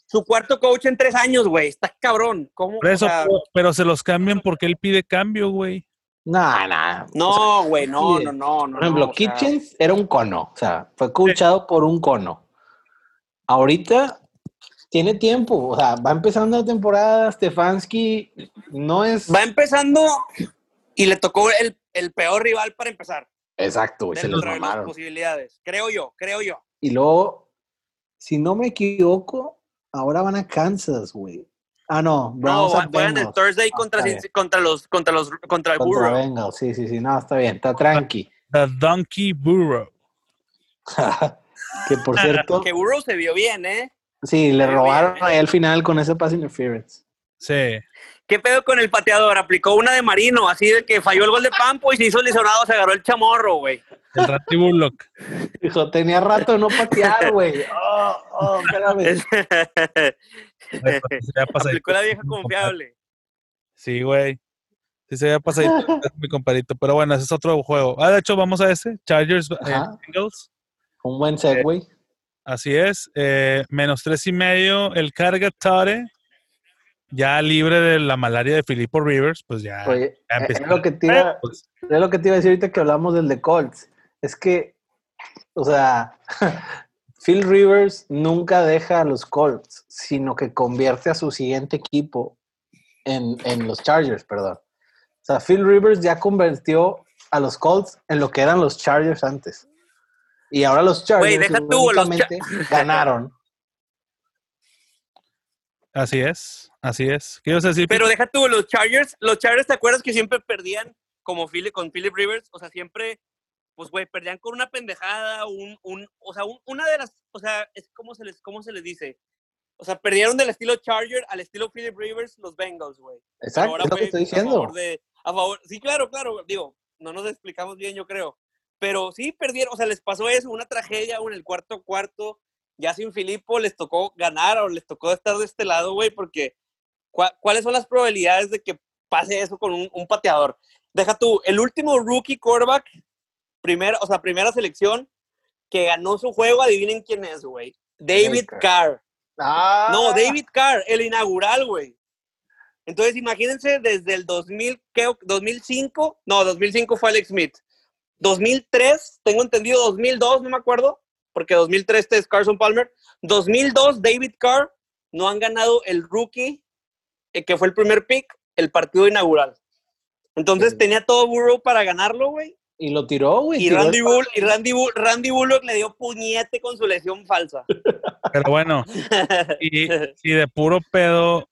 su cuarto coach en tres años, güey. Está cabrón. ¿Cómo? por eso, O sea, pero se los cambian porque él pide cambio, güey. Nah, nah. no, güey, no, sí, no, no, no. Por ejemplo, no, sea, Kitchens era un cono. O sea, fue coachado por un cono. Ahorita tiene tiempo. O sea, va empezando la temporada. Stefanski no es. va empezando y le tocó el, el peor rival para empezar. Exacto, güey. Se los las mamaron. posibilidades. Creo yo, creo yo. Y luego, si no me equivoco, ahora van a Kansas, güey. Ah, no. No, Browns at juegan el. Thursday Ah, contra, contra los contra los contra el Contra Burrow. Bengals. Sí, sí, sí. No, está bien. Está tranqui. [LAUGHS] The Donkey Burrow. [LAUGHS] que por cierto, [LAUGHS] Que Burrow se vio bien, ¿eh? sí, le robaron bien. ahí al final con ese pass interference. Sí. ¿Qué pedo con el pateador? Aplicó una de Marino, así de que falló el gol de Pampo y se hizo lesionado, se agarró el chamorro, güey. El Randy Bullock. Dijo, tenía rato de no patear, güey. Oh, oh, espérame. [LAUGHS] Aplicó la vieja confiable. Sí, güey. Sí, se había pasadito es mi compadrito. Pero bueno, ese es otro juego. Ah, de hecho, vamos a ese. Chargers eh. Bengals. Un buen segue. Así es. eh, menos tres y medio. El carga Tare. Ya libre de la malaria de Filippo Rivers. Pues ya. Oye, ya es empezó. lo que te iba, Pues, es lo que te iba a decir ahorita que hablamos del de Colts. Es que, o sea, [LAUGHS] Phil Rivers nunca deja a los Colts, sino que convierte a su siguiente equipo en, en los Chargers, perdón. O sea, Phil Rivers ya convirtió a los Colts en lo que eran los Chargers antes. Y ahora los Chargers deja tú, los Cha- irónicamente, [LAUGHS] ganaron. así es. Así es. ¿Qué ibas a decir? Pero deja tú, los Chargers, los Chargers, ¿te acuerdas que siempre perdían como Philip, con Philip Rivers? O sea, siempre, pues, güey, perdían con una pendejada, un, un, o sea, un- una de las, o sea, es como se les, cómo se les dice. O sea, perdieron del estilo Charger al estilo Philip Rivers los Bengals, güey. Exacto, ahora es lo que fue estoy a diciendo. favor de- a favor, sí, claro, claro, digo, no nos explicamos bien, yo creo. Pero sí perdieron, o sea, les pasó eso, una tragedia en el cuarto cuarto, ya sin Filipo les tocó ganar o les tocó estar de este lado, güey, porque ¿cuá- ¿cuáles son las probabilidades de que pase eso con un, un pateador? Deja tú, el último rookie quarterback, primera, o sea, primera selección, que ganó su juego, adivinen quién es, güey. David. Carr. Ah, No, David Carr, el inaugural, güey. Entonces, imagínense desde el 2000, ¿qué? 2005, no, 2005 fue Alex Smith. 2003, tengo entendido, 2002, no me acuerdo, porque 2003 este es Carson Palmer. 2002, David Carr, no han ganado el rookie, eh, que fue el primer pick, el partido inaugural. Entonces, Sí. tenía todo Burrow para ganarlo, güey. Y lo tiró, güey. Y tiró Randy, Bull, y Randy, Bull, Randy Bullock le dio puñete con su lesión falsa. Pero bueno, [LAUGHS] y si de puro pedo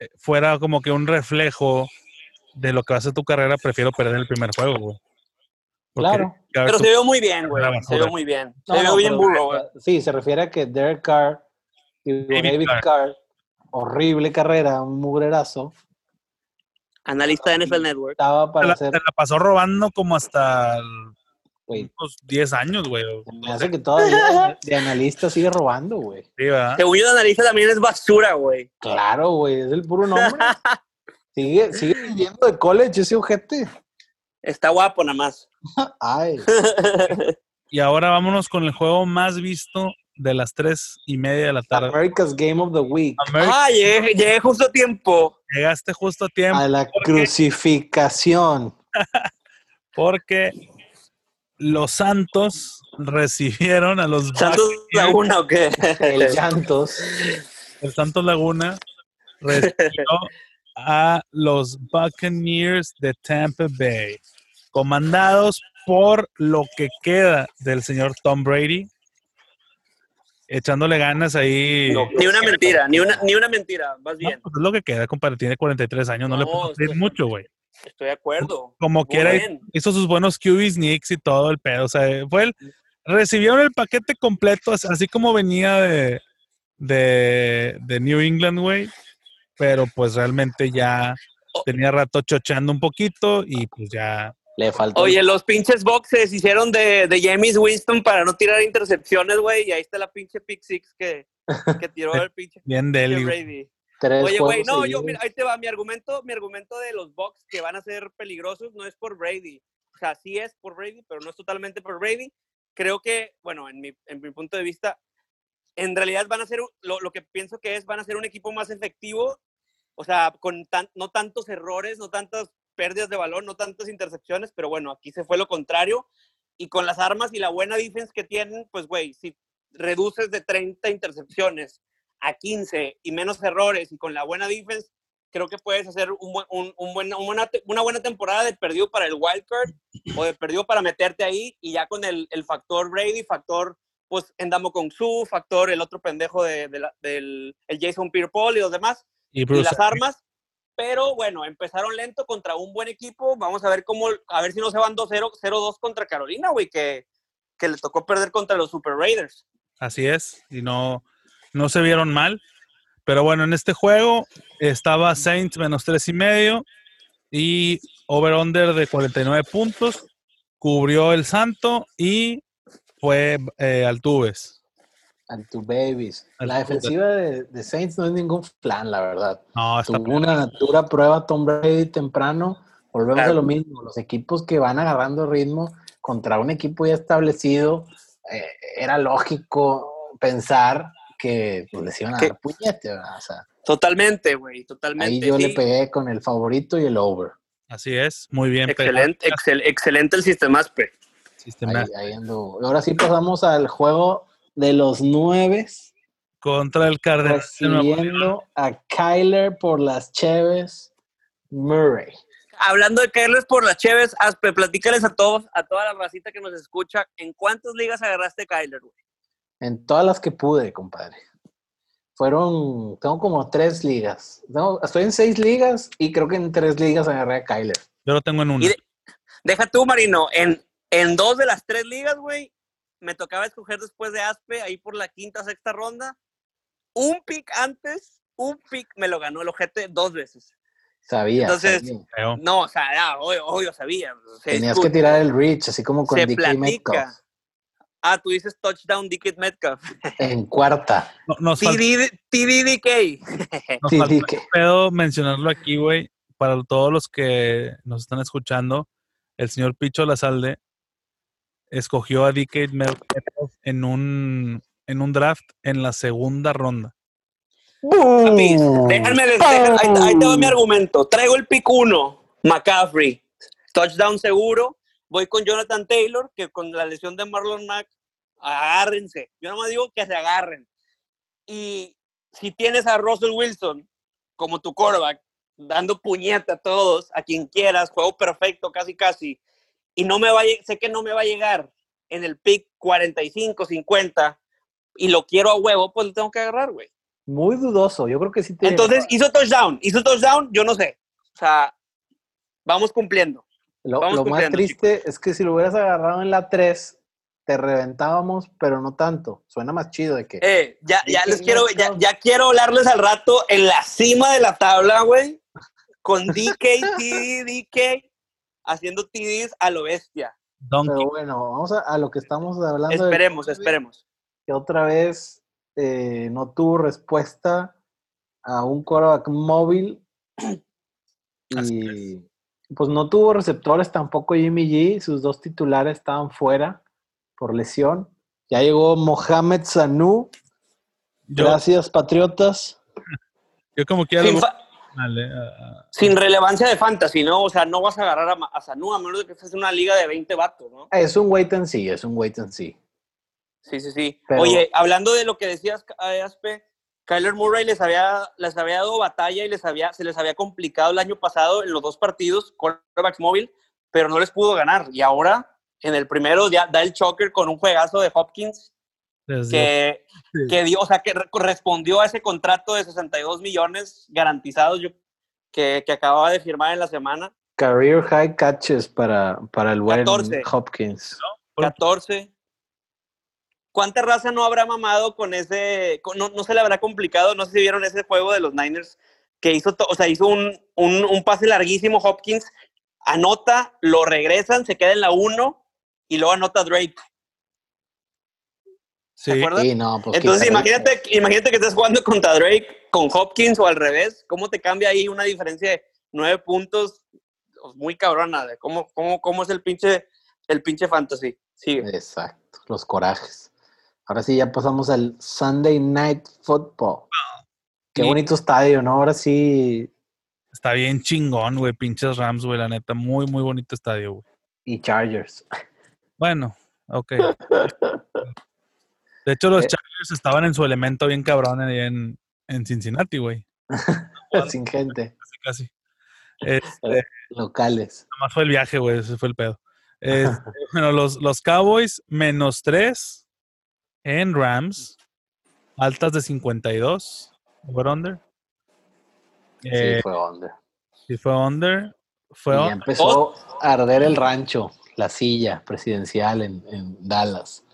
eh, fuera como que un reflejo de lo que va a ser tu carrera, prefiero perder el primer juego, güey. Porque Claro. Pero tú- se vio muy bien, güey. Se vio muy bien. Se No, vio no, bien burro, güey. Sí, se refiere a que Derek Carr y David David, Carr. Carr. horrible carrera, un mugrerazo, Analista de NFL Network. estaba se para la, se la pasó robando como hasta güey, unos 10 años, güey. me 12, hace que todavía de analista sigue robando, güey. sí, ¿verdad? Según yo, de analista también es basura, güey. Claro, güey, es el puro nombre. [LAUGHS] sigue, sigue viviendo de college ese ojete. Está guapo nada más. [LAUGHS] Ay, [LAUGHS] Y ahora vámonos con el juego más visto de las 3 y media de la tarde. America's Game of the Week. Ah, llegué, llegué justo a tiempo. llegaste justo a tiempo A la crucificación. [LAUGHS] porque los Santos recibieron a los ¿Santos Buccaneers. Laguna o qué? El llantos. el Santos Laguna recibió a los Buccaneers de Tampa Bay, comandados por lo que queda del señor Tom Brady, echándole ganas ahí. Ni una mentira, ni una, ni una mentira, más No, bien. pues es lo que queda, compadre. Tiene 43 años, no, le puedo pedir mucho, güey. Estoy de acuerdo. Como Muy quiera, bien. hizo sus buenos QB sneaks y todo el pedo. O sea, fue el, recibieron el paquete completo, as- así como venía de, de, de New England, güey. Pero pues realmente ya tenía rato chocheando un poquito y pues ya. Le faltó. Oye, los pinches boxes hicieron de, de James Winston para no tirar intercepciones, güey, y ahí está la pinche pick six que, [LAUGHS] que tiró el pinche, [LAUGHS] Bien pinche. Brady. tres Oye, güey, no, yo, mira, ahí te va mi argumento, mi argumento de los Bucks que van a ser peligrosos no es por Brady. O sea, sí es por Brady, pero no es totalmente por Brady. Creo que, bueno, en mi, en mi punto de vista, en realidad van a ser, lo, lo que pienso que es, van a ser un equipo más efectivo, o sea, con tan- no tantos errores, no tantas pérdidas de balón, no tantas intercepciones, pero bueno, aquí se fue lo contrario. Y con las armas y la buena defense que tienen, pues, güey, si reduces de 30 intercepciones a 15 y menos errores y con la buena defense, creo que puedes hacer un buen- un- un buen- una, buena, te- una buena temporada de perdido para el wild card o de perdido para meterte ahí y ya con el, el factor Brady, factor pues Endamo con su, factor el otro pendejo de, de la- del el Jason Pierre-Paul y los demás, Y y las armas. Pero bueno, empezaron lento contra un buen equipo. Vamos a ver cómo, a ver si no se van 2-0, 0-2 contra Carolina, güey, que, que le tocó perder contra los Super Raiders. así es. Y no, no se vieron mal. Pero bueno, en este juego estaba Saints menos tres y medio y over-under de 49 puntos. Cubrió el Santo y fue eh, Altuves. And to babies. La defensiva de, de Saints no es ningún plan, la verdad. No, está Tuvo una dura prueba Tom Brady temprano. Volvemos Claro. a lo mismo. Los equipos que van agarrando ritmo contra un equipo ya establecido, eh, era lógico pensar que pues, les iban a dar puñete. ¿verdad? O sea, Totalmente, güey, totalmente. ahí yo le sí. pegué con el favorito y el over. Así es, muy bien. Excelente, excel- excelente el sistema ASPE. Sistema. Ahí, ahí ando. Ahora sí pasamos al juego de los nueve, Contra el Cardenal. de Nuevo León. recibiendo a Kyler por las Cheves Murray. Hablando de caerles por las cheves, Aspe, platícales a todos, a toda la racita que nos escucha, ¿en cuántas ligas agarraste Kyler, güey? En todas las que pude, compadre. Fueron, tengo como tres ligas. Tengo- estoy en seis ligas y creo que en tres ligas agarré a Kyler. Yo lo tengo en una. De- deja tú, Marino, en, en dos de las tres ligas, güey, me tocaba escoger después de Aspe, ahí por la quinta, sexta ronda. Un pick antes, un pick me lo ganó el ojete dos veces. Sabía. Entonces, sabía. No, o sea, ya, obvio, obvio sabía. Se Tenías que tirar el reach, así como con platica. Metcalf. Ah, tú dices touchdown Dickett Metcalf. En cuarta. No- nos TDDK. pedo mencionarlo aquí, güey. Para todos los que nos están escuchando, el señor Picho Lazalde escogió a DK Metcalf en un, en un draft en la segunda ronda. Papi, les- dejen- ahí, ahí te va mi argumento. Traigo el pick 1, McCaffrey, touchdown seguro. Voy con Jonathan Taylor, que con la lesión de Marlon Mack, agárrense. Yo nomás digo que se agarren. Y si tienes a Russell Wilson como tu quarterback, dando puñeta a todos, a quien quieras, juego perfecto, casi casi, y no me va a, sé que no me va a llegar en el pick 45, 50, y lo quiero a huevo, pues lo tengo que agarrar, güey. Muy dudoso. Yo creo que sí te. Entonces hizo touchdown, hizo touchdown, yo no sé. O sea, vamos cumpliendo. lo, vamos lo más triste es que si lo hubieras agarrado en la 3, te reventábamos, pero no tanto. Suena más chido de que. Eh, ya, ya les quiero, ya, ya quiero hablarles al rato en la cima de la tabla, güey, con DK, TD, DK, haciendo TDs a lo bestia. Donkey. Pero bueno, vamos a, a lo que estamos hablando. Esperemos, esperemos. Que otra vez eh, no tuvo respuesta a un quarterback móvil. [CLEARS THROAT] Y pues no tuvo receptores tampoco Jimmy G. Sus dos titulares estaban fuera por lesión. Ya llegó Mohamed Sanu. Yo, Gracias, Patriotas. [LAUGHS] yo como quiera Sin, lo voy sin relevancia de fantasy, ¿no? O sea, no vas a agarrar a, a Sanu a menos de que estés en una liga de 20 vatos, ¿no? Es un wait and see, es un wait and see. Sí, sí, sí. Pero- Oye, hablando de lo que decías, eh, Aspe, Kyler Murray les había, les había dado batalla y les había, se les había complicado el año pasado en los dos partidos, quarterbacks móvil, pero no les pudo ganar. Y ahora en el primero ya da el choker con un juegazo de Hopkins que, Sí. que dio, o sea, que re- respondió a ese contrato de 62 millones garantizados yo, que, que acababa de firmar en la semana. Career high catches para, para el buen 14. Hopkins. Por- 14. ¿Cuánta raza no habrá mamado con ese? con- no, no se le habrá complicado. No sé si vieron ese juego de los Niners que hizo, to- o sea, hizo un, un, un pase larguísimo Hopkins, anota, lo regresan, se queda en la 1 y luego anota Drake. ¿Se Sí, acuerdan? Sí, no, pues Entonces imagínate, imagínate que estés jugando contra Drake con Hopkins o al revés. ¿Cómo te cambia ahí una diferencia de nueve puntos? Pues, Muy cabrona. de ¿Cómo, cómo, cómo es el pinche, el pinche fantasy? Sigue. Exacto, los corajes. Ahora sí, ya pasamos al Sunday Night Football. Qué bonito estadio, ¿no? Ahora sí, está bien chingón, güey. Pinches Rams, güey, la neta. Muy, muy bonito estadio, güey. y Chargers. [LAUGHS] Bueno, ok. [LAUGHS] De hecho, los Eh. Chargers estaban en su elemento bien cabrón ahí en, en Cincinnati, güey. [LAUGHS] Sin gente, Casi, casi. Este, [LAUGHS] locales. nomás fue el viaje, güey. Ese fue el pedo. Este, [LAUGHS] bueno, los, los Cowboys menos 3 en Rams. Altas de 52. Over under. Eh, sí, fue under. sí fue under. Fue Y under. empezó a arder el rancho, la silla presidencial en, en Dallas.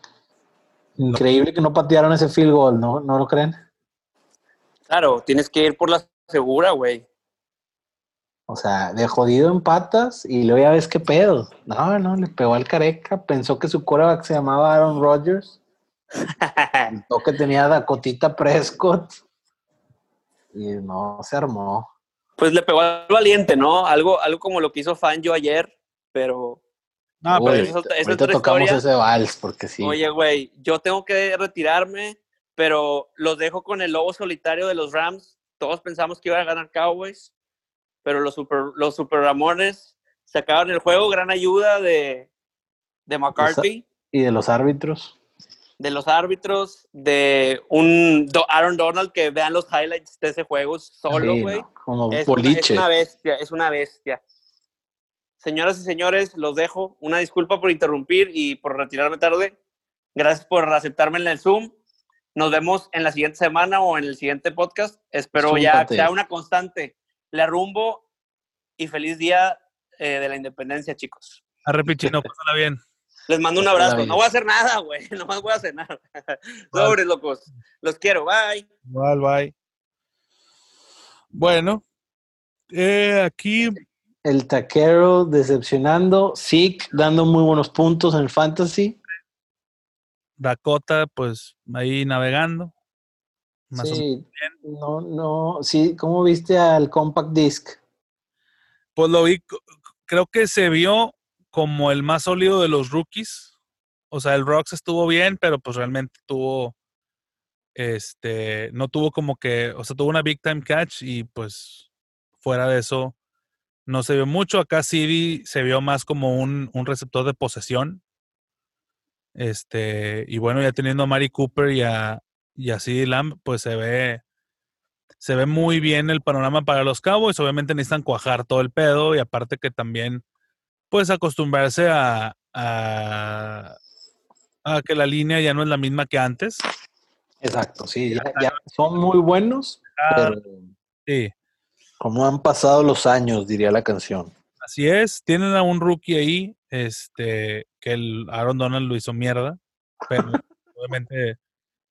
Increíble que no patearon ese field goal, ¿no? ¿No lo creen? Claro, tienes que ir por la segura, güey. O sea, de jodido en patas y luego ya ves qué pedo. No, no, le pegó al careca. Pensó que su quarterback se llamaba Aaron Rodgers. Pensó que tenía a Dakotita Prescott. Y no se armó. pues le pegó al valiente, ¿no? Algo, algo como lo que hizo Fangio ayer, pero No, Uy, pero esa es otra tocamos historia. ese vals porque sí. Oye, güey, yo tengo que retirarme, pero los dejo con el lobo solitario de los Rams. Todos pensamos que iban a ganar Cowboys, pero los super, los super Ramones sacaron el juego. Gran ayuda de, de McCarthy, Y de los árbitros. de los árbitros, de un Do- Aaron Donald que vean los highlights de ese juego solo, Sí, güey. no, como Es, una- boliche. es una bestia, es una bestia. Señoras y señores, los dejo. Una disculpa por interrumpir y por retirarme tarde. Gracias por aceptarme en el Zoom. Nos vemos en la siguiente semana o en el siguiente podcast. Espero ya sea una constante. Le rumbo y feliz día eh, de la independencia, chicos. Arre, pichino, pásala bien. Les mando un abrazo. No voy a hacer nada, güey. [LAUGHS] Nomás voy a cenar. [LAUGHS] Sobres, locos. Los quiero. Bye. Igual, bye. Bueno, eh, aquí El taquero decepcionando. Zeke dando muy buenos puntos en el fantasy. Dakota, pues ahí navegando. Más o menos. sí, no, no. Sí, ¿cómo viste al Compact Disc? Pues lo vi, creo que se vio como el más sólido de los rookies. O sea, el Rocks estuvo bien, pero pues realmente tuvo, este, no tuvo como que, o sea, tuvo una big time catch y pues fuera de eso no se vio mucho. Acá CD se vio más como un, un receptor de posesión. Este, y bueno, ya teniendo a Mari Cooper y a, y a CD Lamb, pues se ve, se ve muy bien el panorama para los Cowboys. Obviamente necesitan cuajar todo el pedo y aparte que también, pues acostumbrarse a, a, a que la línea ya no es la misma que antes. Exacto, sí, ya, ya son muy buenos, Ah, pero sí, como han pasado los años, diría la canción. así es. Tienen a un rookie ahí, este, que el Aaron Donald lo hizo mierda, pero [LAUGHS] obviamente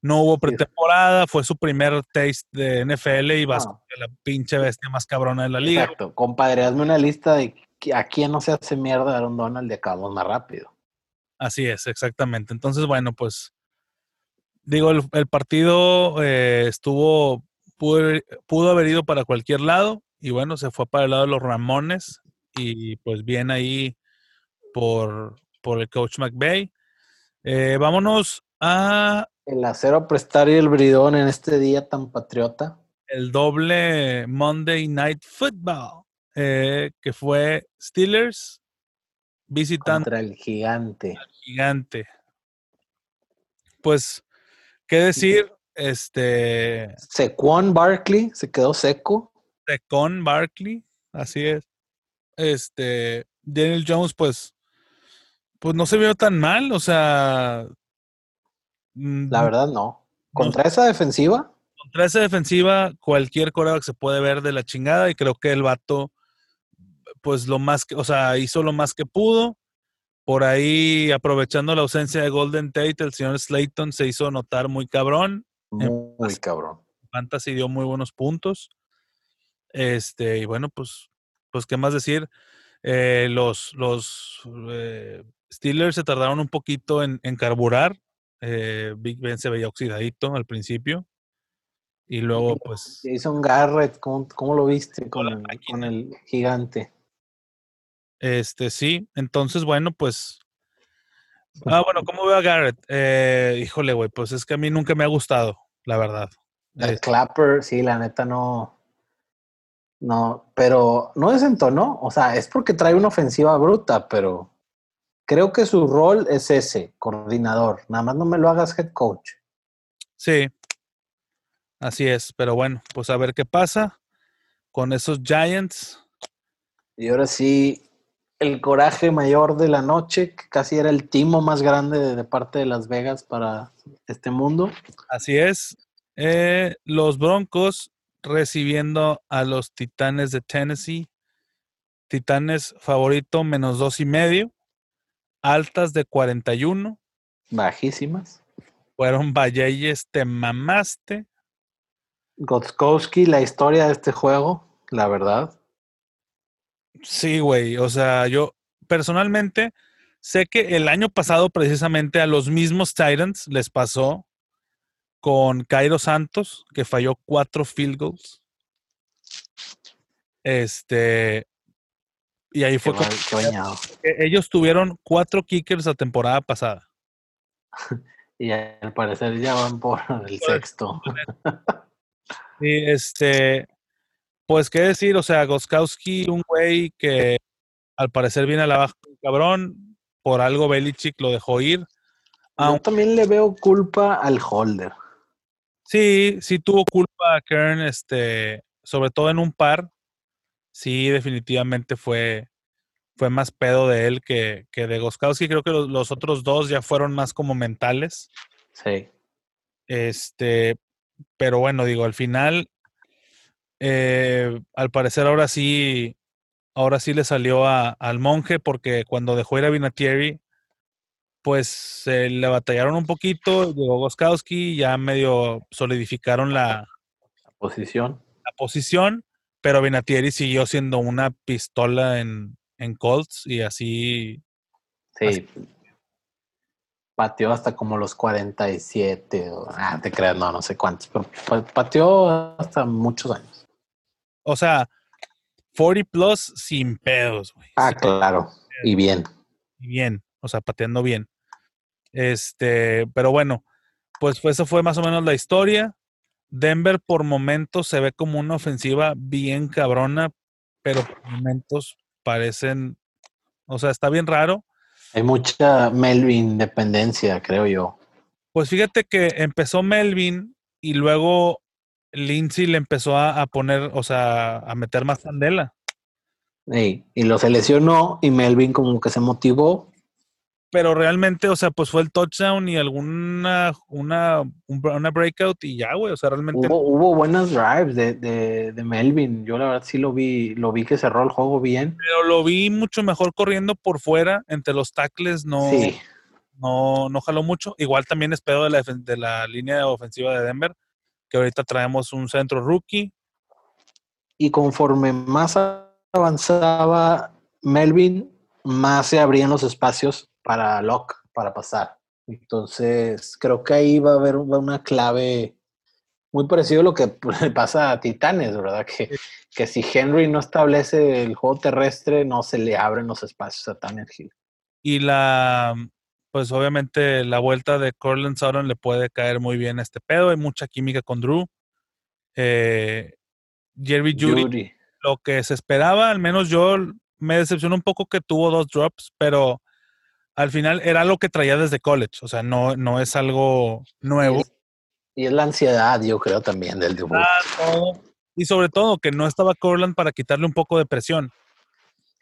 no hubo pretemporada, fue su primer taste de NFL y vas No. con la pinche bestia más cabrona de la liga. Exacto, compadre, hazme una lista de a quién no se hace mierda Aaron Donald y acabamos más rápido. Así es, exactamente. Entonces, bueno, pues digo, el, el partido eh, estuvo, pudo, haber- pudo haber ido para cualquier lado y bueno, se fue para el lado de los Ramones y pues bien ahí por, por el coach McVay. Eh, vámonos a El acero a prestar y el bridón en este día tan patriota. el doble Monday Night Football, eh, que fue Steelers visitando Contra el gigante. al gigante. Pues, ¿qué decir? Este, Sequon Barkley se quedó seco. con Barkley, así es. Este, Daniel Jones, pues, pues no se vio tan mal, o sea. mm, La verdad, no. Contra esa defensiva, Contra esa defensiva, cualquier coreback se puede ver de la chingada y creo que el vato, pues lo más que, o sea, hizo lo más que pudo. Por ahí, aprovechando la ausencia de Golden Tate, el señor Slayton se hizo notar muy cabrón. Muy cabrón. Fantasy dio muy buenos puntos. Este, y bueno, pues, pues qué más decir. Eh, los los eh, Steelers se tardaron un poquito en, en carburar. Eh, Big Ben se veía oxidadito al principio. Y luego, pues, Jason Garrett, ¿cómo, cómo lo viste con el, con el gigante? este sí. Entonces, bueno, pues. Ah, bueno, ¿cómo veo a Garrett? Eh, híjole, güey, pues es que a mí nunca me ha gustado, la verdad. El Eh, Clapper, sí, la neta no. No, pero no desentonó. O sea, es porque trae una ofensiva bruta, pero creo que su rol es ese, coordinador. Nada más no me lo hagas head coach. Sí, así es. Pero bueno, pues a ver qué pasa con esos Giants. Y ahora sí, el coraje mayor de la noche, que casi era el timo más grande de, de parte de Las Vegas para este mundo. Así es. Eh, los Broncos recibiendo a los Titanes de Tennessee. Titanes favorito menos dos y medio. Altas de 41. Bajísimas. Fueron Valles, te mamaste. Gotskowski, la historia de este juego, la verdad. Sí, güey. O sea, yo personalmente sé que el año pasado precisamente a los mismos Titans les pasó con Cairo Santos, que falló cuatro field goals. Este. Y ahí Qué, fue como ba- qué bañado. ellos tuvieron cuatro kickers la temporada pasada. [LAUGHS] Y al parecer ya van por el sexto. Y este, pues qué decir, o sea, Goskowski, un güey que al parecer viene a la baja, un cabrón, por algo Belichick lo dejó ir. Yo también le veo culpa al holder. sí, sí tuvo culpa a Kern, este, sobre todo en un par. Sí, definitivamente fue, fue más pedo de él que, que de Goskowski. Creo que los, los otros dos ya fueron más como mentales. Sí. Este, pero bueno, digo, al final, eh, al parecer ahora sí, ahora sí le salió a- al monje, porque cuando dejó ir a Vinatieri, pues se le batallaron un poquito, llegó Goskowski, ya medio solidificaron la, La posición. la posición, pero Vinatieri siguió siendo una pistola en, en Colts y así, Sí. Pateó hasta como los 47. o- ah, te creas, no, no sé cuántos. Pero pa- pateó hasta muchos años. O sea, 40 plus sin pedos, güey. Ah, sin claro. Y bien. y bien, o sea, pateando bien. Este, pero bueno, pues eso fue más o menos la historia. Denver por momentos se ve como una ofensiva bien cabrona, pero por momentos parecen, o sea, está bien raro. Hay mucha Melvin dependencia, creo yo. Pues fíjate que empezó Melvin y luego Lindsay le empezó a, a poner, o sea, a meter más candela. Sí, Y lo se lesionó y Melvin como que se motivó. Pero realmente, o sea, pues fue el touchdown y alguna una, un- una breakout y ya, güey. O sea, realmente Hubo, hubo buenas drives de, de, de Melvin. Yo la verdad sí lo vi, lo vi que cerró el juego bien. pero lo vi mucho mejor corriendo por fuera, entre los tackles, no, Sí, no, no jaló mucho. Igual también es pedo de la, de la línea ofensiva de Denver, que ahorita traemos un centro rookie. y conforme más avanzaba Melvin, más se abrían los espacios para Locke, para pasar. Entonces, creo que ahí va a haber una clave muy parecido a lo que le [LAUGHS] pasa a Titanes, ¿verdad? Que, que si Henry no establece el juego terrestre, no se le abren los espacios a Tanner Hill. Y la, pues obviamente la vuelta de Cortland Sutton le puede caer muy bien a este pedo. Hay mucha química con Drew. Eh, Jerry Judy, Judy. lo que se esperaba, al menos yo me decepcionó un poco que tuvo dos drops, pero al final era lo que traía desde college. O sea, no, no es algo nuevo. Y es, la ansiedad, yo creo, también del debut. Ah. Y sobre todo que no estaba Corland para quitarle un poco de presión.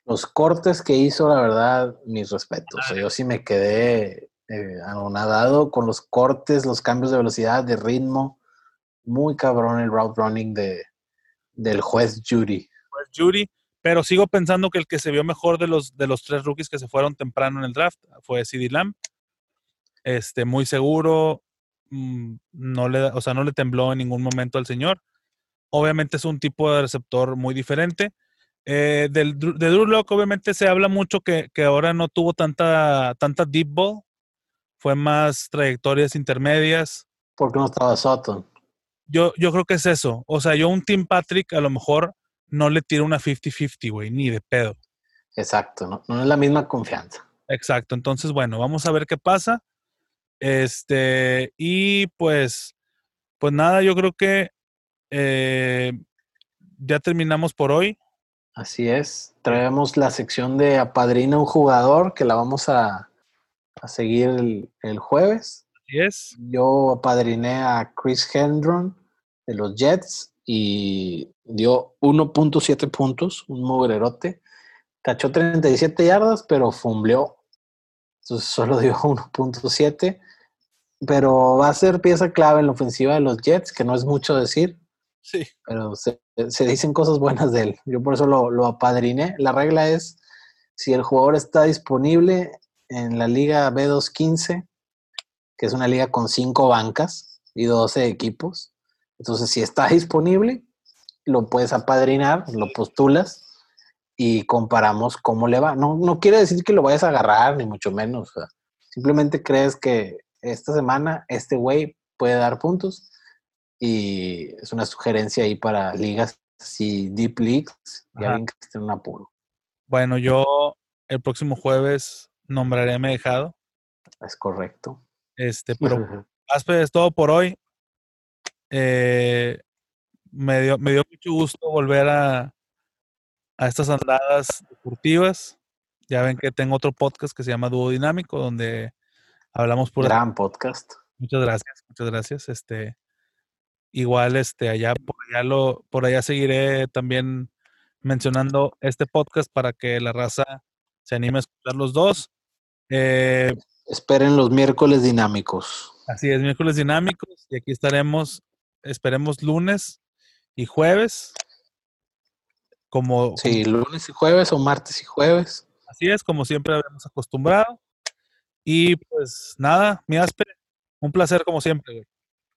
Los cortes que hizo, la verdad, mis respetos. O sea, yo sí me quedé eh, anonadado con los cortes, los cambios de velocidad, de ritmo. Muy cabrón el route running de, del juez Judy. Juez Judy. Pero sigo pensando que el que se vio mejor de los, de los tres rookies que se fueron temprano en el draft fue CD Lamb. Este, muy seguro. mm, No le, o sea, no le tembló en ningún momento al señor. Obviamente es un tipo de receptor muy diferente. Eh, del, de Drew Lock, obviamente se habla mucho que, que ahora no tuvo tanta, tanta deep ball. Fue más trayectorias intermedias. Porque no estaba Sutton. Yo, yo creo que es eso. O sea, yo un Tim Patrick a lo mejor no le tiro una 50-50, güey, ni de pedo. Exacto, no, no es la misma confianza. Exacto. Entonces, bueno, vamos a ver qué pasa. Este, y pues, pues nada, yo creo que eh, ya terminamos por hoy. Así es. Traemos la sección de apadrina un jugador que la vamos a, a seguir el, el jueves. Así es. Yo apadriné a Chris Hendron de los Jets y dio 1.7 puntos, un mugrerote. Cachó 37 yardas, pero fumbleó. Entonces solo dio 1.7. Pero va a ser pieza clave en la ofensiva de los Jets, que no es mucho decir, Sí. pero se, dicen cosas buenas de él. Yo por eso lo, apadriné. La regla es, si el jugador está disponible en la liga B215, que es una liga con cinco bancas y 12 equipos, entonces si está disponible, lo puedes apadrinar, lo postulas y comparamos cómo le va. No, no quiere decir que lo vayas a agarrar, ni mucho menos. simplemente crees que esta semana este güey puede dar puntos y es una sugerencia ahí para ligas así deep leagues y alguien que esté en un apuro. Bueno, yo el próximo jueves nombraré a mi dejado. Es correcto. Este, [LAUGHS] pero Aspe, es todo por hoy. Eh, me, dio, me dio mucho gusto volver a, a estas andadas deportivas. Ya ven que tengo otro podcast que se llama Dúo Dinámico, donde hablamos por Gran podcast. Muchas gracias, muchas gracias. Este, igual, este, allá por allá lo, por allá seguiré también mencionando este podcast para que la raza se anime a escuchar los dos. Eh, Esperen los miércoles dinámicos. Así es, miércoles dinámicos y aquí estaremos, esperemos lunes y jueves. Como, Sí, lunes y jueves o martes y jueves. así es, como siempre habíamos acostumbrado. Y pues nada, mi Aspe, un placer como siempre. güey.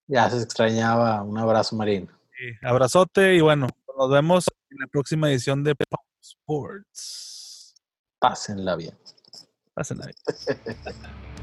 Ya se extrañaba. Un abrazo, Marín. Sí, abrazote y bueno, nos vemos en la próxima edición de Pop Sports. Pásenla bien. Pásenla bien. [LAUGHS]